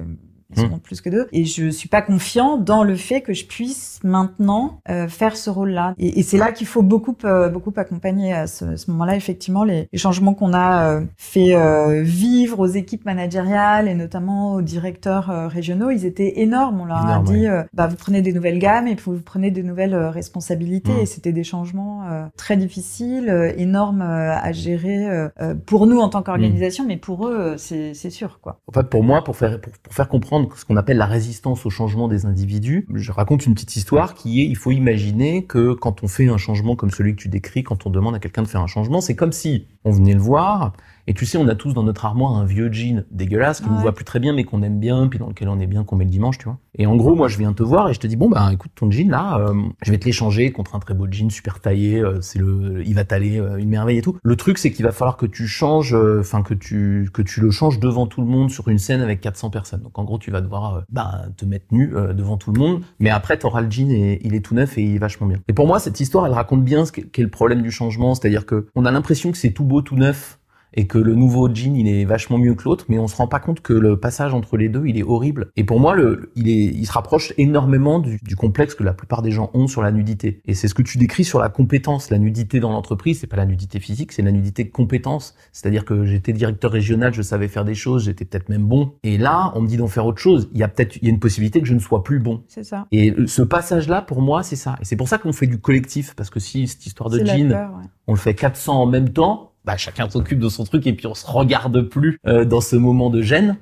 Mmh. plus que deux. Et je suis pas confiant dans le fait que je puisse maintenant euh, faire ce rôle-là. Et, et c'est là qu'il faut beaucoup, euh, beaucoup accompagner à ce, ce moment-là. Effectivement, les, les changements qu'on a euh, fait euh, vivre aux équipes managériales et notamment aux directeurs régionaux, ils étaient énormes. On leur a dit, bah, vous prenez des nouvelles gammes et vous prenez des nouvelles responsabilités. Mmh. Et c'était des changements très difficiles, énormes à gérer pour nous en tant qu'organisation, mmh. mais pour eux, c'est sûr, quoi. En fait, pour moi, pour faire, pour, pour faire comprendre ce qu'on appelle la résistance au changement des individus. Je raconte une petite histoire qui est, il faut imaginer que quand on fait un changement comme celui que tu décris, quand on demande à quelqu'un de faire un changement, c'est comme si on venait le voir, et tu sais, on a tous dans notre armoire un vieux jean dégueulasse qui ne voit plus très bien, mais qu'on aime bien, puis dans lequel on est bien, qu'on met le dimanche, tu vois. Et en gros, moi, je viens te voir et je te dis, bon, bah, écoute, ton jean là, euh, je vais te l'échanger contre un très beau jean super taillé, euh, c'est le, il va t'aller euh, une merveille et tout. Le truc, c'est qu'il va falloir que tu changes, enfin, que tu, que tu le changes devant tout le monde sur une scène avec 400 personnes. Donc, en gros, tu vas devoir, bah, te mettre nu devant tout le monde, mais après, t'auras le jean et il est tout neuf et il est vachement bien. Et pour moi, cette histoire, elle raconte bien ce qu'est le problème du changement, c'est-à-dire que on a l'impression que c'est tout beau, tout neuf, et que le nouveau jean il est vachement mieux que l'autre, mais on se rend pas compte que le passage entre les deux il est horrible. Et pour moi, le, il est, il se rapproche énormément du, du, complexe que la plupart des gens ont sur la nudité. Et c'est ce que tu décris sur la compétence, la nudité dans l'entreprise, c'est pas la nudité physique, c'est la nudité de compétence. C'est-à-dire que j'étais directeur régional, je savais faire des choses, j'étais peut-être même bon. Et là, on me dit d'en faire autre chose. Il y a peut-être, il y a une possibilité que je ne sois plus bon. C'est ça. Et ce passage-là, pour moi, c'est ça. Et c'est pour ça qu'on fait du collectif, parce que si cette histoire de jean, on le fait 400 en même temps, bah, chacun s'occupe de son truc et puis on se regarde plus euh, dans ce moment de gêne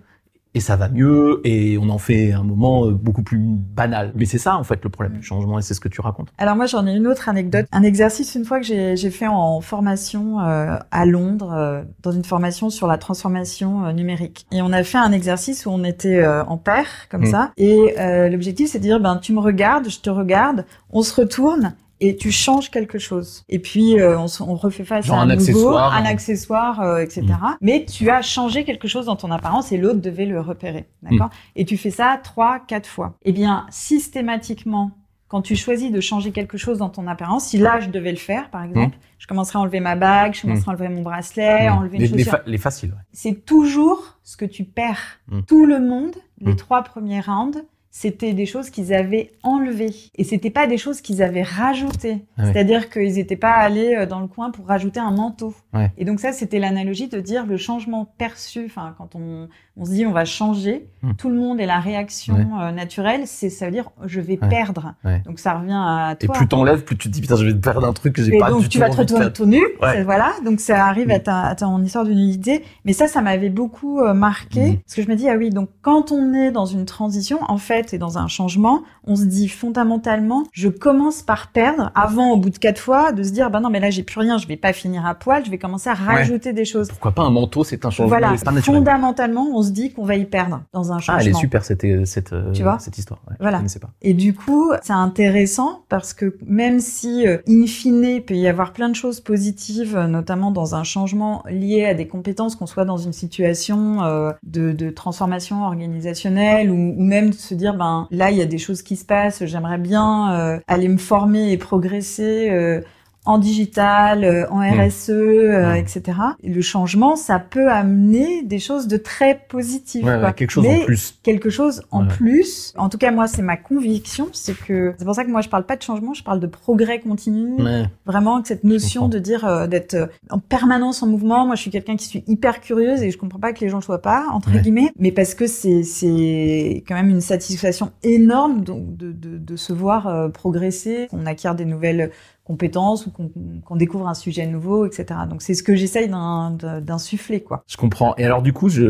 et ça va mieux et on en fait un moment euh, beaucoup plus banal. Mais c'est ça en fait le problème du changement et c'est ce que tu racontes. Alors moi j'en ai une autre anecdote, un exercice une fois que j'ai fait en formation euh, à Londres, dans une formation sur la transformation numérique. Et on a fait un exercice où on était en paire comme mmh. ça et l'objectif c'est de dire ben tu me regardes, je te regarde, on se retourne et tu changes quelque chose. Et puis euh, on, on, refait face à un, nouveau, accessoire, un accessoire, euh, etc. Mm. Mais tu as changé quelque chose dans ton apparence et l'autre devait le repérer, d'accord? Mm. Et tu fais ça trois, quatre fois. Eh bien, systématiquement, quand tu choisis de changer quelque chose dans ton apparence, si là je devais le faire, par exemple, mm. je commencerai à enlever ma bague, je commencerai à enlever mon bracelet, enlever une les, chaussure. Les, faciles. Ouais. C'est toujours ce que tu perds. Tout le monde, les trois premiers rounds, c'était des choses qu'ils avaient enlevées et c'était pas des choses qu'ils avaient rajoutées. Ah C'est-à-dire qu'ils n'étaient pas allés euh, dans le coin pour rajouter un manteau. Et donc ça, c'était l'analogie de dire le changement perçu. Enfin, quand on, on se dit on va changer, hmm. tout le monde et la réaction euh, naturelle, c'est ça veut dire je vais perdre. Donc ça revient à toi. Et plus t'enlèves, plus tu te dis putain je vais perdre un truc que j'ai pas donc, du tu vas te retrouver tout nu. Voilà. Donc ça arrive à, ta, à ton histoire d'unité. Mais ça, ça m'avait beaucoup euh, marqué hmm. parce que je me dis ah oui donc quand on est dans une transition, en fait et dans un changement, on se dit fondamentalement, je commence par perdre avant, au bout de quatre fois, de se dire, bah non, mais là, j'ai plus rien, je vais pas finir à poil, je vais commencer à rajouter des choses. Pourquoi pas un manteau, c'est un changement, Voilà, fondamentalement, on se dit qu'on va y perdre dans un changement. Ah, elle est super cette, cette, euh, Tu vois cette histoire. Ouais, Voilà. Je pas. Et du coup, c'est intéressant parce que même si, euh, in fine, il peut y avoir plein de choses positives, euh, notamment dans un changement lié à des compétences, qu'on soit dans une situation euh, de, de transformation organisationnelle ou, ou même de se dire, ben là, il y a des choses qui se passent, j'aimerais bien euh, aller me former et progresser. En digital, euh, en Mm. RSE, euh, Mm. etc. Le changement, ça peut amener des choses de très positives. Ouais, quoi. ouais, quelque chose Mais en plus. quelque chose en Ouais. plus. En tout cas, moi, c'est ma conviction, c'est que c'est pour ça que moi, je parle pas de changement, je parle de progrès continu. Ouais. Vraiment, que cette notion de dire euh, d'être en permanence en mouvement. Moi, je suis quelqu'un qui suis hyper curieuse et je comprends pas que les gens le soient pas, entre guillemets. Mais parce que c'est c'est quand même une satisfaction énorme donc de de, de se voir euh, progresser, qu'on acquiert des nouvelles compétences ou qu'on découvre un sujet nouveau, etc. Donc c'est ce que j'essaye d'insuffler, quoi. Je comprends. Et alors, du coup, je,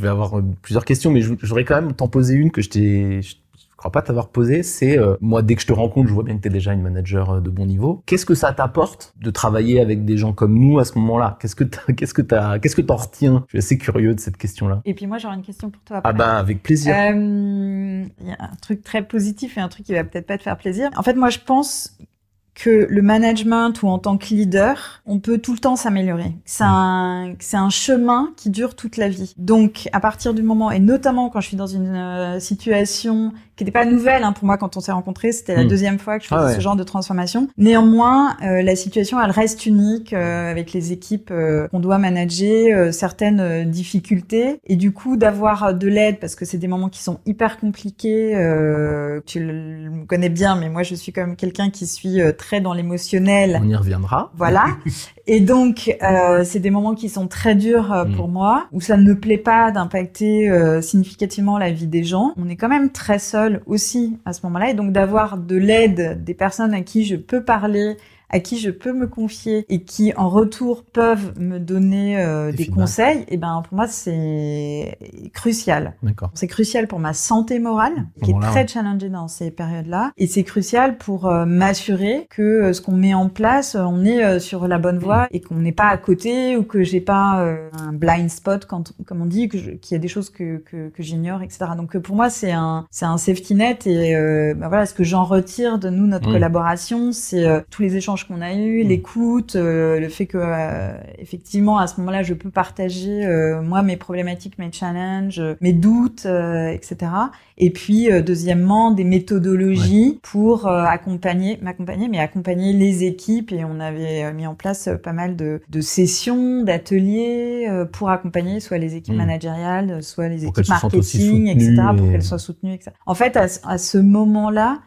vais avoir euh, plusieurs questions, mais j'aurais quand même t'en poser une que je t'ai, crois pas t'avoir posée. C'est, euh, moi, dès que je te rencontre, je vois bien que tu es déjà une manager euh, de bon niveau. Qu'est-ce que ça t'apporte de travailler avec des gens comme nous à ce moment-là? Qu'est-ce que qu'est-ce que t'as, qu'est-ce que t'en retiens? Je suis assez curieux de cette question-là. Et puis moi, j'aurais une question pour toi après. Ah ben, avec plaisir. Euh, Il y a un truc très positif et un truc qui va peut-être pas te faire plaisir. En fait, moi, je pense que le management ou en tant que leader, on peut tout le temps s'améliorer. C'est un, c'est un chemin qui dure toute la vie. Donc, à partir du moment, et notamment quand je suis dans une euh, situation qui n'était pas nouvelle hein, pour moi quand on s'est rencontrés, c'était la Mm. deuxième fois que je faisais Ah ouais. ce genre de transformation. Néanmoins, euh, la situation, elle reste unique euh, avec les équipes euh, qu'on doit manager, euh, certaines euh, difficultés, et du coup d'avoir de l'aide parce que c'est des moments qui sont hyper compliqués. euh, tu le le connais bien, mais moi je suis quand même quelqu'un qui suis euh, très dans l'émotionnel. On y reviendra. Voilà. Et donc, euh, c'est des moments qui sont très durs euh, Mm. pour moi, où ça ne me plaît pas d'impacter euh, significativement la vie des gens. On est quand même très seul aussi à ce moment-là, et donc d'avoir de l'aide des personnes à qui je peux parler, à qui je peux me confier et qui en retour peuvent me donner euh, Des conseils, et ben pour moi c'est crucial. D'accord. C'est crucial pour ma santé morale, qui est très challengée dans ces périodes-là, et c'est crucial pour euh, m'assurer que euh, ce qu'on met en place, on est euh, sur la bonne voie et qu'on n'est pas à côté ou que j'ai pas un blind spot, quand, comme on dit, qu'il y a des choses que, que, que j'ignore, etc. Donc pour moi c'est un c'est un safety net et bah voilà ce que j'en retire de nous notre collaboration, c'est tous les échanges qu'on a eus, Mm. l'écoute, euh, le fait que euh, effectivement à ce moment-là je peux partager euh, moi mes problématiques, mes challenges, mes doutes, etc. Et puis deuxièmement des méthodologies pour accompagner, m'accompagner, mais accompagner les équipes. Et on avait mis en place pas mal de, de sessions, d'ateliers pour accompagner soit les équipes Mm. managériales, soit les Pour équipes marketing, etc. Pour qu'elles soient soutenues, etc. En fait, à ce moment-là,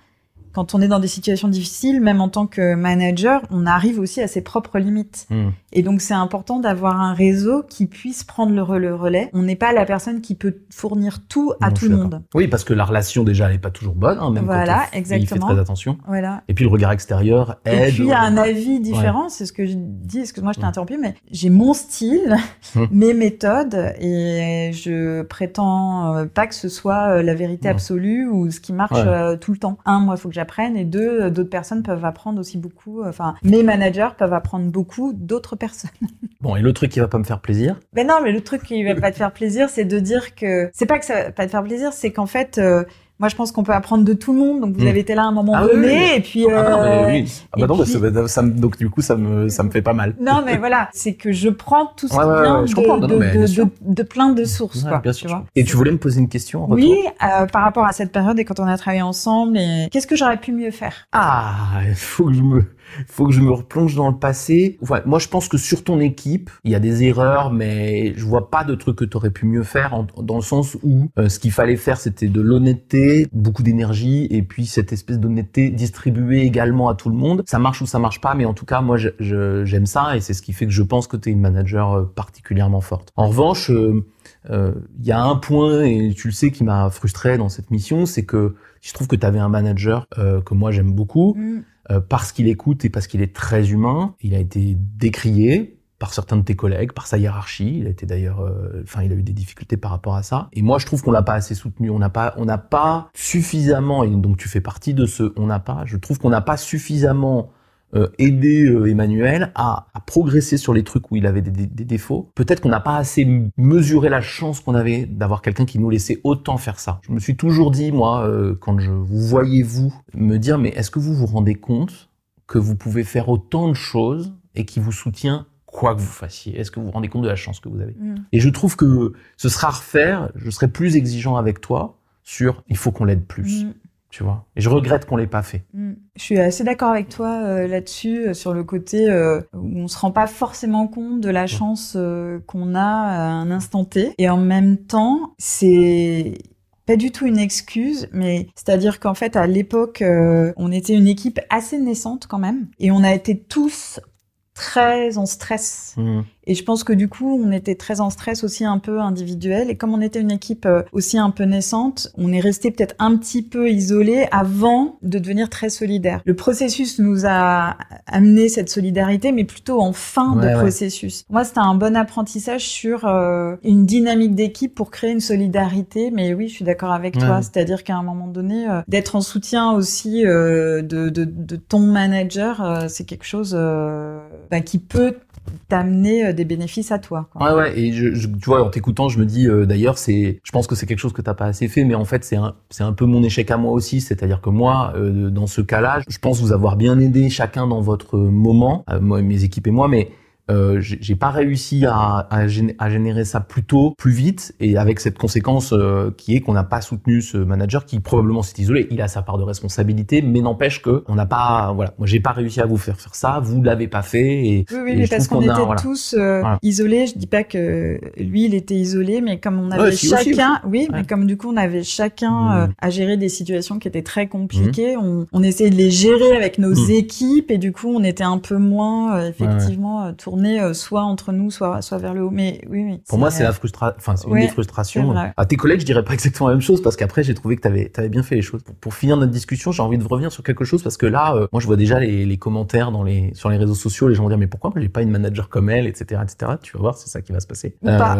quand on est dans des situations difficiles, même en tant que manager, on arrive aussi à ses propres limites. Hmm. Et donc, c'est important d'avoir un réseau qui puisse prendre le re- le relais. On n'est pas la personne qui peut fournir tout à Non, tout le monde. Oui, parce que la relation déjà, elle est pas toujours bonne, hein, même Voilà, quand on, exactement. il fait très attention. Voilà. Et puis le regard extérieur aide. Et puis, il y a un avis différent, c'est ce que je dis, excuse-moi, je t'ai interrompu, mais j'ai mon style, Hum. mes méthodes, et je prétends euh, pas que ce soit euh, la vérité absolue ou ce qui marche Ouais. euh, tout le temps. Un, moi, il faut que j'apprenne, et deux, euh, d'autres personnes peuvent apprendre aussi beaucoup, euh, enfin, mes managers peuvent apprendre beaucoup d'autres personnes. Bon, et le truc qui va pas me faire plaisir, Mais non, mais le truc qui va pas te faire plaisir, c'est de dire que c'est pas que ça va pas te faire plaisir, c'est qu'en fait, euh, moi je pense qu'on peut apprendre de tout le monde. Donc vous Mm. avez été là à un moment Ah donné, oui. et puis Ah bah non, euh, mais oui. Ah bah non, puis- ça, ça donc du coup, ça me, ça me fait pas mal. non, mais voilà, c'est que je prends tout ce qui vient de, mais de, plein de sources, Ouais, quoi. bien tu sûr. vois. Et tu voulais me poser une question en Oui, euh, par rapport à cette période et quand on a travaillé ensemble, et qu'est-ce que j'aurais pu mieux faire? Ah, il faut que je me, faut que je me replonge dans le passé. Ouais, moi, je pense que sur ton équipe, il y a des erreurs, mais je vois pas de trucs que tu aurais pu mieux faire, en- dans le sens où euh, ce qu'il fallait faire, c'était de l'honnêteté, beaucoup d'énergie, et puis cette espèce d'honnêteté distribuée également à tout le monde. Ça marche ou ça marche pas, mais en tout cas, moi, j'aime ça, et c'est ce qui fait que je pense que tu es une manager euh, particulièrement forte. En revanche, euh, euh, il y a un point, et tu le sais, qui m'a frustré dans cette mission, c'est que je trouve que tu avais un manager euh, que moi j'aime beaucoup, Mm. Euh, parce qu'il écoute et parce qu'il est très humain. Il a été décrié par certains de tes collègues, par sa hiérarchie. Il a été d'ailleurs, euh, enfin, il a eu des difficultés par rapport à ça. Et moi, je trouve qu'on l'a pas assez soutenu. On n'a pas, on n'a pas suffisamment. Et donc, tu fais partie de ce. On n'a pas. Je trouve qu'on n'a pas suffisamment euh, aidé euh, Emmanuel à, à, progresser sur les trucs où il avait des, des, des défauts. Peut-être qu'on n'a pas assez mesuré la chance qu'on avait d'avoir quelqu'un qui nous laissait autant faire ça. Je me suis toujours dit, moi, euh, quand je vous voyais vous me dire, mais est-ce que vous vous rendez compte que vous pouvez faire autant de choses et qui vous soutient quoi que vous fassiez? Est-ce que vous vous rendez compte de la chance que vous avez? Mm. Et je trouve que ce sera à refaire. Je serai plus exigeant avec toi sur il faut qu'on l'aide plus. Mm. Tu vois Et je regrette qu'on l'ait pas fait. Mm. Je suis assez d'accord avec toi euh, là-dessus, euh, sur le côté euh, où on se rend pas forcément compte de la chance qu'on a à un instant T. Et en même temps, c'est pas du tout une excuse, mais c'est-à-dire qu'en fait, à l'époque, on était une équipe assez naissante quand même, et on a été tous très en stress. Mmh. Et je pense que du coup, on était très en stress aussi un peu individuel. Et comme on était une équipe euh, aussi un peu naissante, on est resté peut-être un petit peu isolé avant de devenir très solidaire. Le processus nous a amené cette solidarité, mais plutôt en fin Ouais, de ouais. processus. Moi, c'était un bon apprentissage sur euh, une dynamique d'équipe pour créer une solidarité. Mais oui, je suis d'accord avec toi. C'est-à-dire qu'à un moment donné, euh, d'être en soutien aussi euh, de, de, de ton manager, c'est quelque chose bah, qui peut t'amener euh, des bénéfices à toi. Ouais, ouais. Et tu vois, en t'écoutant, je me dis, euh, d'ailleurs, c'est, je pense que c'est quelque chose que t'as pas assez fait, mais en fait, c'est un, c'est un peu mon échec à moi aussi. C'est-à-dire que moi, euh, dans ce cas-là, je pense vous avoir bien aidé chacun dans votre moment, mes équipes et moi, mais euh, j'ai pas réussi à, à, gén- à générer ça plus tôt, plus vite, et avec cette conséquence euh, qui est qu'on n'a pas soutenu ce manager qui probablement s'est isolé. Il a sa part de responsabilité, mais n'empêche que on n'a pas, voilà, moi j'ai pas réussi à vous faire faire ça, vous l'avez pas fait, et, Oui, oui, et mais parce qu'on qu'on était voilà. tous euh, Voilà. isolés. Je dis pas que lui, il était isolé, mais comme on avait Ouais, si, aussi, chacun, oui, mais Ouais. comme du coup, on avait chacun euh, à gérer des situations qui étaient très compliquées. On, on essayait de les gérer avec nos Mhm. équipes, et du coup, on était un peu moins euh, effectivement euh, tournés euh, soit entre nous, soit soit vers le haut. Mais oui, oui. Pour moi, c'est la frustration. Enfin, c'est une Ouais, des frustrations. À tes collègues, je dirais pas exactement la même chose parce qu'après, j'ai trouvé que t'avais avais bien fait les choses. Pour, pour finir notre discussion, j'ai envie de revenir sur quelque chose parce que là, euh, moi, je vois déjà les, les commentaires dans les sur les réseaux sociaux. Les gens vont dire mais pourquoi j'ai pas une manager comme elle, etc., etc. Tu vas voir, c'est ça qui va se passer. Ou pas.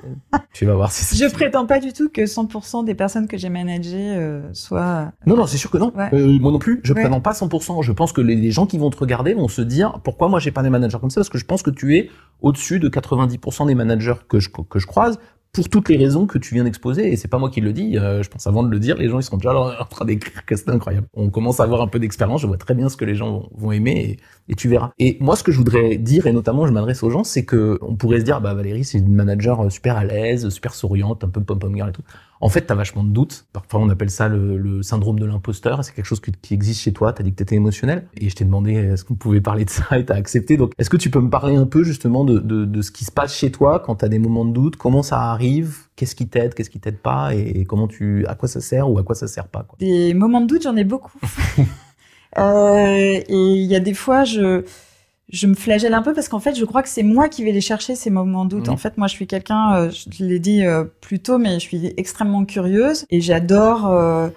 tu vas voir. Je prétends pas du tout que 100% des personnes que j'ai managées euh, soient. Non, non, c'est sûr que non. Ouais. Euh, moi non plus. Je Ouais. prétends pas 100%. Je pense que les, les gens qui vont te regarder vont se dire pourquoi moi j'ai pas des managers comme ça? Parce que je pense que tu es au-dessus de 90% des managers que je que je croise pour toutes les raisons que tu viens d'exposer et c'est pas moi qui le dis. euh, je pense avant de le dire, les gens ils sont déjà en train d'écrire que c'est incroyable. On commence à avoir un peu d'expérience. Je vois très bien ce que les gens vont, aimer et, tu verras. Et moi ce que je voudrais dire et notamment je m'adresse aux gens, c'est que on pourrait se dire bah Valérie c'est une manager super à l'aise, super souriante, un peu pom pom girl et tout. En fait, t'as vachement de doutes. Parfois, on appelle ça le, syndrome de l'imposteur. C'est quelque chose qui, existe chez toi. T'as dit que t'étais émotionnel. Et je t'ai demandé est-ce qu'on pouvait parler de ça et t'as accepté. Donc, est-ce que tu peux me parler un peu justement de, ce qui se passe chez toi quand t'as des moments de doute? Comment ça arrive? Qu'est-ce qui t'aide? Qu'est-ce qui t'aide pas? Et comment tu, à quoi ça sert ou à quoi ça sert pas. Des moments de doute, j'en ai beaucoup. Euh, et il y a des fois, je, je me flagelle un peu parce qu'en fait, je crois que c'est moi qui vais les chercher ces moments de doute. Mhm. En fait, moi, je suis quelqu'un, euh, je l'ai dit euh, plus tôt, mais je suis extrêmement curieuse et j'adore euh,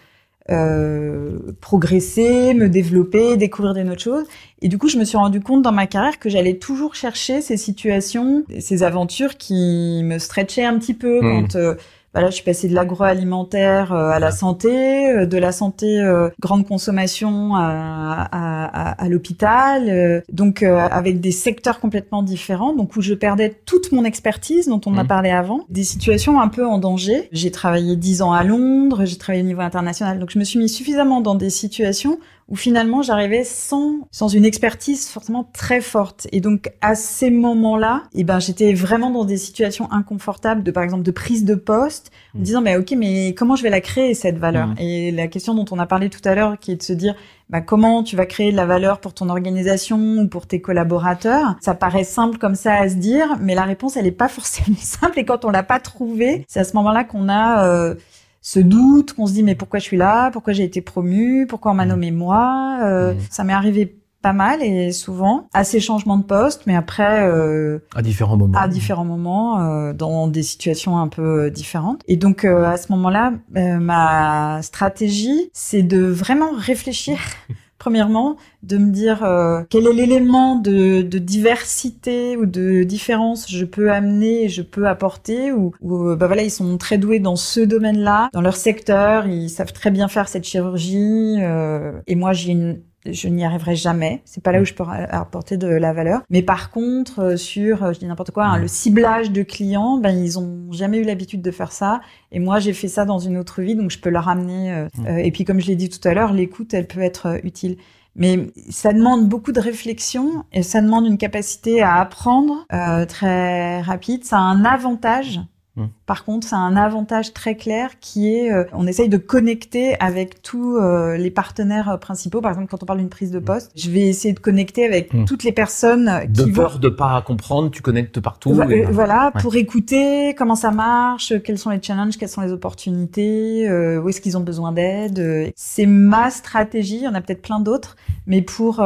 euh, progresser, me développer, découvrir des autres choses. Et du coup, je me suis rendu compte dans ma carrière que j'allais toujours chercher ces situations, ces aventures qui me stretchaient un petit peu Mhm. quand euh, bah là, je suis passée de l'agroalimentaire euh, à la santé, euh, de la santé euh, grande consommation à, à, à, à l'hôpital, euh, donc euh, avec des secteurs complètement différents, donc où je perdais toute mon expertise dont on a Mhm. parlé avant, des situations un peu en danger. J'ai travaillé dix ans à Londres, j'ai travaillé au niveau international, donc je me suis mis suffisamment dans des situations où finalement j'arrivais sans sans une expertise forcément très forte et donc à ces moments-là et ben j'étais vraiment dans des situations inconfortables de par exemple de prise de poste en Mm. disant mais ok mais comment je vais la créer cette valeur Mm. et la question dont on a parlé tout à l'heure qui est de se dire bah, comment tu vas créer de la valeur pour ton organisation ou pour tes collaborateurs? Ça paraît simple comme ça à se dire mais la réponse elle est pas forcément simple et quand on l'a pas trouvée c'est à ce moment-là qu'on a euh, ce doute, qu'on se dit mais pourquoi je suis là, pourquoi j'ai été promu, pourquoi on m'a Mhm. nommé moi? Euh, Mhm. Ça m'est arrivé pas mal et souvent à ces changements de poste, mais après euh, À différents moments. à différents moments, euh, dans des situations un peu euh, différentes. Et donc euh, à ce moment-là, euh, ma stratégie, c'est de vraiment réfléchir Premièrement, de me dire euh, quel est l'élément de, de, diversité ou de différence je peux amener, je peux apporter, ou, ou bah voilà, ils sont très doués dans ce domaine-là, dans leur secteur, ils savent très bien faire cette chirurgie, euh, et moi j'ai une je n'y arriverai jamais. C'est pas là où je peux apporter de la valeur. Mais par contre, euh, sur, euh, je dis n'importe quoi, hein, le ciblage de clients, ben ils ont jamais eu l'habitude de faire ça. Et moi, j'ai fait ça dans une autre vie, donc je peux leur ramener. Euh, et puis, comme je l'ai dit tout à l'heure, l'écoute, elle peut être utile. Mais ça demande beaucoup de réflexion et ça demande une capacité à apprendre très rapide. Ça a un avantage Mmh. Par contre, c'est un avantage très clair qui est, euh, on essaye de connecter avec tous euh, les partenaires euh, principaux. Par exemple, quand on parle d'une prise de mmh. poste, je vais essayer de connecter avec mmh. toutes les personnes qui de peur de pas comprendre, tu connectes partout. Voilà, pour écouter comment ça marche, quels sont les challenges, quelles sont les opportunités, où est-ce qu'ils ont besoin d'aide. C'est ma stratégie. Il y en a peut-être plein d'autres, mais pour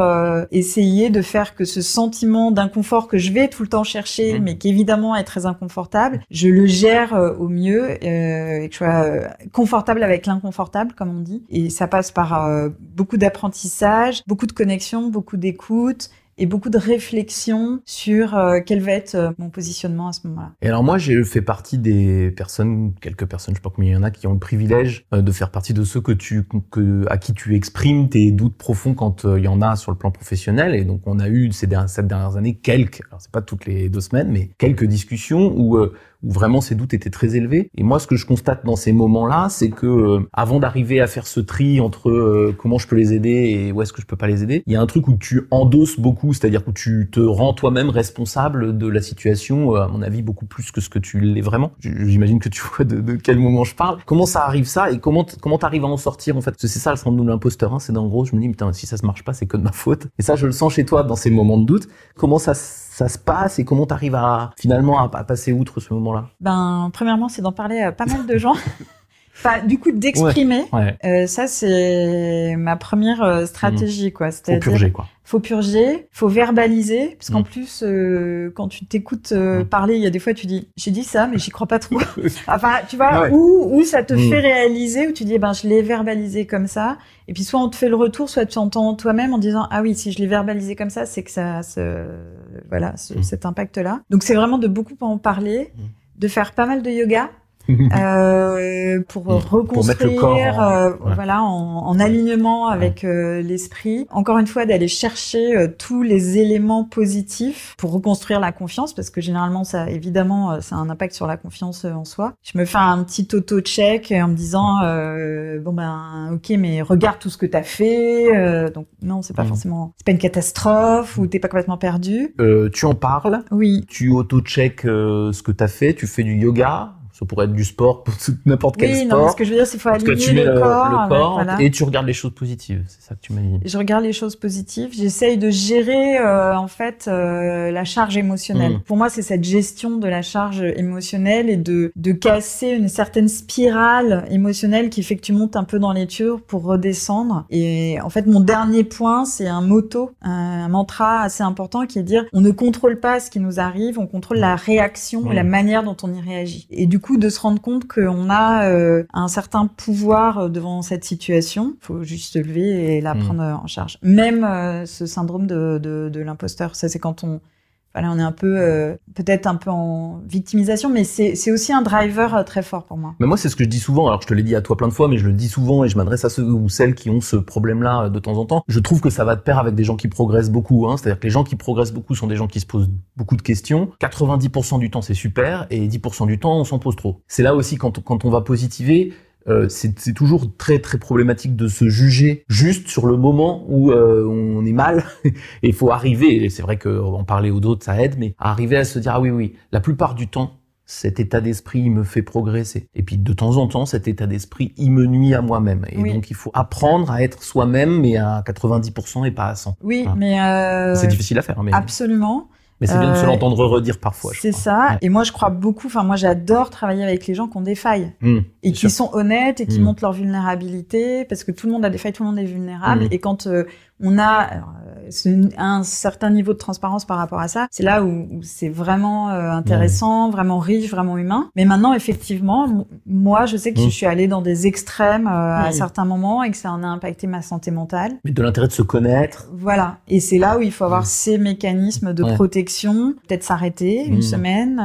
essayer de faire que ce sentiment d'inconfort que je vais tout le temps chercher, mais qui évidemment est très inconfortable, je le gère euh, au mieux euh, et que je sois euh, confortable avec l'inconfortable, comme on dit. Et ça passe par beaucoup d'apprentissage, beaucoup de connexion, beaucoup d'écoute et beaucoup de réflexion sur quel va être mon positionnement à ce moment-là. Et alors moi, j'ai fait partie des personnes, quelques personnes, je sais pas combien il y en a, qui ont le privilège de faire partie de ceux que tu, que, à qui tu exprimes tes doutes profonds quand il y en a sur le plan professionnel. Et donc on a eu ces dernières, cette dernières années quelques, alors c'est pas toutes les deux semaines, mais quelques discussions où où vraiment ces doutes étaient très élevés. Et moi, ce que je constate dans ces moments-là, c'est que avant d'arriver à faire ce tri entre comment je peux les aider et où est-ce que je peux pas les aider, il y a un truc où tu endosses beaucoup c'est-à-dire que tu te rends toi-même responsable de la situation, euh, à mon avis, beaucoup plus que ce que tu l'es vraiment. J'imagine que tu vois de, quel moment je parle. Comment ça arrive ça et comment comment t'arrives à en sortir en fait? C'est ça le syndrome de l'imposteur. Hein, c'est dans gros, je me dis putain si ça se marche pas, c'est que de ma faute. Et ça, je le sens chez toi dans ces moments de doute. Comment ça ça se passe et comment t'arrives à finalement à, passer outre ce moment-là? Ben premièrement, c'est d'en parler à pas mal de gens. Enfin, du coup, d'exprimer, euh, ça c'est ma première euh, stratégie, quoi. Faut purger, quoi. Faut purger, faut verbaliser, parce qu'en mm. plus, euh, quand tu t'écoutes euh, mm. parler, il y a des fois tu dis, j'ai dit ça, mais j'y crois pas trop. enfin, tu vois, ou, ça te mm. fait réaliser, où tu dis, eh ben je l'ai verbalisé comme ça, et puis soit on te fait le retour, soit tu entends toi-même en disant, ah oui, si je l'ai verbalisé comme ça, c'est que ça, ce, voilà, cet impact-là. Donc c'est vraiment de beaucoup en parler, de faire pas mal de yoga euh, pour reconstruire, pour corps euh, voilà, en, en, alignement avec euh, l'esprit. Encore une fois, d'aller chercher euh, tous les éléments positifs pour reconstruire la confiance, parce que généralement, ça, évidemment, ça a un impact sur la confiance en soi. Je me fais un petit auto-check en me disant, bon ben, ok, mais regarde tout ce que t'as fait. donc non, c'est pas forcément, c'est pas une catastrophe ou t'es pas complètement perdu. tu en parles? Oui. Tu auto-check ce que t'as fait? Tu fais du yoga? Ça pourrait être du sport pour n'importe quel oui, sport. Non, ce que je veux dire, c'est qu'il faut aligner le, corps, le corps et tu regardes les choses positives. C'est ça que tu m'as dit. Je regarde les choses positives. J'essaye de gérer euh, en fait euh, la charge émotionnelle. Mm. Pour moi, c'est cette gestion de la charge émotionnelle et de de casser une certaine spirale émotionnelle qui fait que tu montes un peu dans les tures pour redescendre. Et en fait, mon dernier point, c'est un motto, un mantra assez important qui est de dire on ne contrôle pas ce qui nous arrive, on contrôle la réaction et la manière dont on y réagit. Et du coup de se rendre compte qu'on a euh, un certain pouvoir devant cette situation. Il faut juste se lever et la mm. prendre en charge. Même euh, ce syndrome de, de, de l'imposteur, ça c'est quand on voilà, on est un peu euh, peut-être un peu en victimisation, mais c'est aussi un driver euh, très fort pour moi. Mais moi, c'est ce que je dis souvent. Alors, je te l'ai dit à toi plein de fois, mais je le dis souvent et je m'adresse à ceux ou celles qui ont ce problème-là euh, de temps en temps. Je trouve que ça va de pair avec des gens qui progressent beaucoup. Hein. C'est-à-dire que les gens qui progressent beaucoup sont des gens qui se posent beaucoup de questions. 90% du temps, c'est super, et 10% du temps, on s'en pose trop. C'est là aussi quand, quand on va positiver, euh, c'est toujours très très problématique de se juger juste sur le moment où euh, on est mal. et il faut arriver, et c'est vrai qu'en parler aux autres ça aide, mais arriver à se dire ah oui oui, la plupart du temps cet état d'esprit me fait progresser. Et puis de temps en temps, cet état d'esprit, il me nuit à moi-même. Et donc il faut apprendre à être soi-même, mais à 90% et pas à 100. Oui, mais euh... c'est difficile à faire. Mais... Absolument. Mais c'est bien de se euh, l'entendre redire parfois. C'est ça. Et moi, je crois beaucoup. Enfin, moi, j'adore travailler avec les gens qui ont des failles mmh, et qui sont honnêtes et qui mmh. montrent leur vulnérabilité, parce que tout le monde a des failles, tout le monde est vulnérable. Mmh. Et quand euh, on a, un certain niveau de transparence par rapport à ça. C'est là où, c'est vraiment euh, intéressant, vraiment riche, vraiment humain. Mais maintenant, effectivement, moi, je sais que je suis allée dans des extrêmes à certains moments et que ça en a impacté ma santé mentale. Mais de l'intérêt de se connaître. Voilà. Et c'est là où il faut avoir ces mécanismes de protection, peut-être s'arrêter une semaine,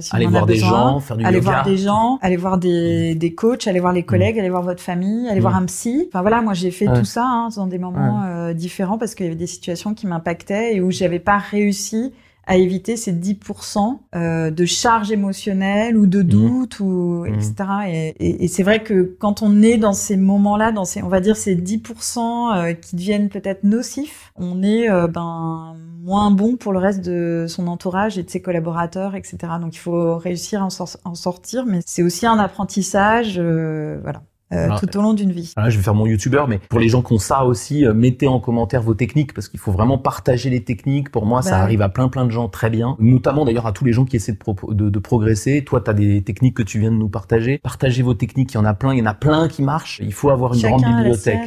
si aller on voir a besoin, des gens, faire du aller voir des gens, aller voir des, des coachs, aller voir les collègues, aller voir votre famille, aller voir un psy. Enfin voilà, moi j'ai fait tout ça hein, dans des moments euh, différents parce qu'il y avait des situations qui m'impactaient et où j'avais pas réussi à éviter ces 10% euh, de charge émotionnelle ou de mmh. doute ou mmh. etc. Et, et, c'est vrai que quand on est dans ces moments-là, dans ces on va dire ces 10% euh, qui deviennent peut-être nocifs, on est euh, ben moins bon pour le reste de son entourage et de ses collaborateurs, etc. Donc il faut réussir à en, en sortir, mais c'est aussi un apprentissage, voilà. Euh, tout au long d'une vie. je vais faire mon youtubeur, mais pour les gens qui ont ça aussi, euh, mettez en commentaire vos techniques parce qu'il faut vraiment partager les techniques. Pour moi, ça bah arrive à plein plein de gens très bien, notamment d'ailleurs à tous les gens qui essaient de, de, progresser. Toi, tu as des techniques que tu viens de nous partager. Partagez vos techniques, il y en a plein, il y en a plein qui marchent. Il faut avoir une grande bibliothèque.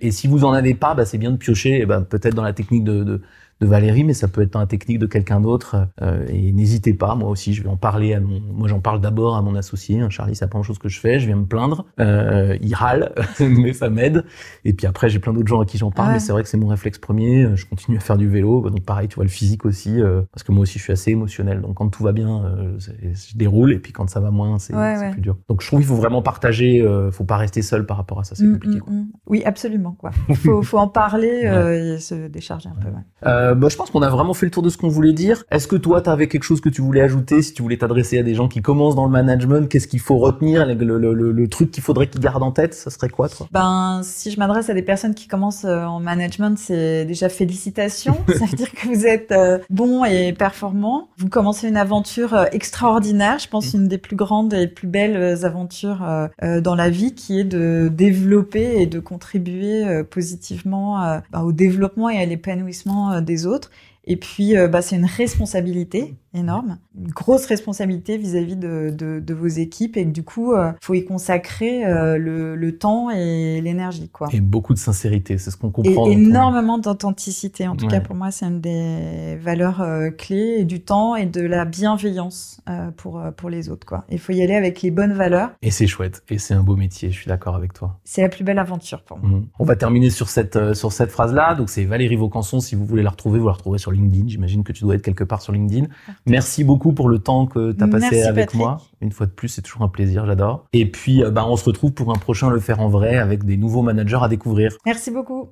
Et si vous en avez pas, bah, c'est bien de piocher, ben, peut-être dans la technique de, de de Valérie, mais ça peut être dans la technique de quelqu'un d'autre. Euh, et n'hésitez pas, moi aussi, je vais en parler. À mon... Moi, j'en parle d'abord à mon associé. Hein, Charlie, c'est pas chose que je fais. Je viens me plaindre. Euh, il râle, mais ça m'aide. Et puis après, j'ai plein d'autres gens à qui j'en parle. Mais c'est vrai que c'est mon réflexe premier. Je continue à faire du vélo. Donc pareil, tu vois, le physique aussi. Euh, parce que moi aussi, je suis assez émotionnel. Donc quand tout va bien, euh, je déroule. Et puis quand ça va moins, c'est plus dur. Donc je trouve qu'il faut vraiment partager. Euh, faut pas rester seul par rapport à ça. C'est mm, compliqué. Mm, mm. Oui, absolument. Quoi. faut, faut en parler et se décharger un peu. Euh, bah, je pense qu'on a vraiment fait le tour de ce qu'on voulait dire. Est-ce que toi, tu avais quelque chose que tu voulais ajouter Si tu voulais t'adresser à des gens qui commencent dans le management, qu'est-ce qu'il faut retenir le, le, le, truc qu'il faudrait qu'ils gardent en tête, ça serait quoi, toi? Ben, si je m'adresse à des personnes qui commencent euh, en management, c'est déjà félicitations. ça veut dire que vous êtes euh, bon et performant. Vous commencez une aventure extraordinaire. Je pense une des plus grandes et plus belles aventures dans la vie, qui est de développer et de contribuer positivement ben, au développement et à l'épanouissement des autres. Et puis, euh, bah, c'est une responsabilité énorme, une grosse responsabilité vis-à-vis de, de, de, vos équipes et du coup, il euh, faut y consacrer euh, le, le, temps et l'énergie, quoi. Et beaucoup de sincérité, c'est ce qu'on comprend. Et énormément d'authenticité. En tout cas, pour moi, c'est une des valeurs euh, clés et du temps et de la bienveillance pour pour les autres, quoi. Il faut y aller avec les bonnes valeurs. Et c'est chouette. Et c'est un beau métier. Je suis d'accord avec toi. C'est la plus belle aventure pour moi. Mmh. On va terminer sur cette sur cette phrase-là. Donc, c'est Valérie Vaucanson. Si vous voulez la retrouver, vous la retrouvez sur LinkedIn. J'imagine que tu dois être quelque part sur LinkedIn. Merci beaucoup pour le temps que tu as passé avec moi. Une fois de plus, c'est toujours un plaisir, j'adore. Et puis, euh, bah, on se retrouve pour un prochain Le Faire en Vrai avec des nouveaux managers à découvrir. Merci beaucoup.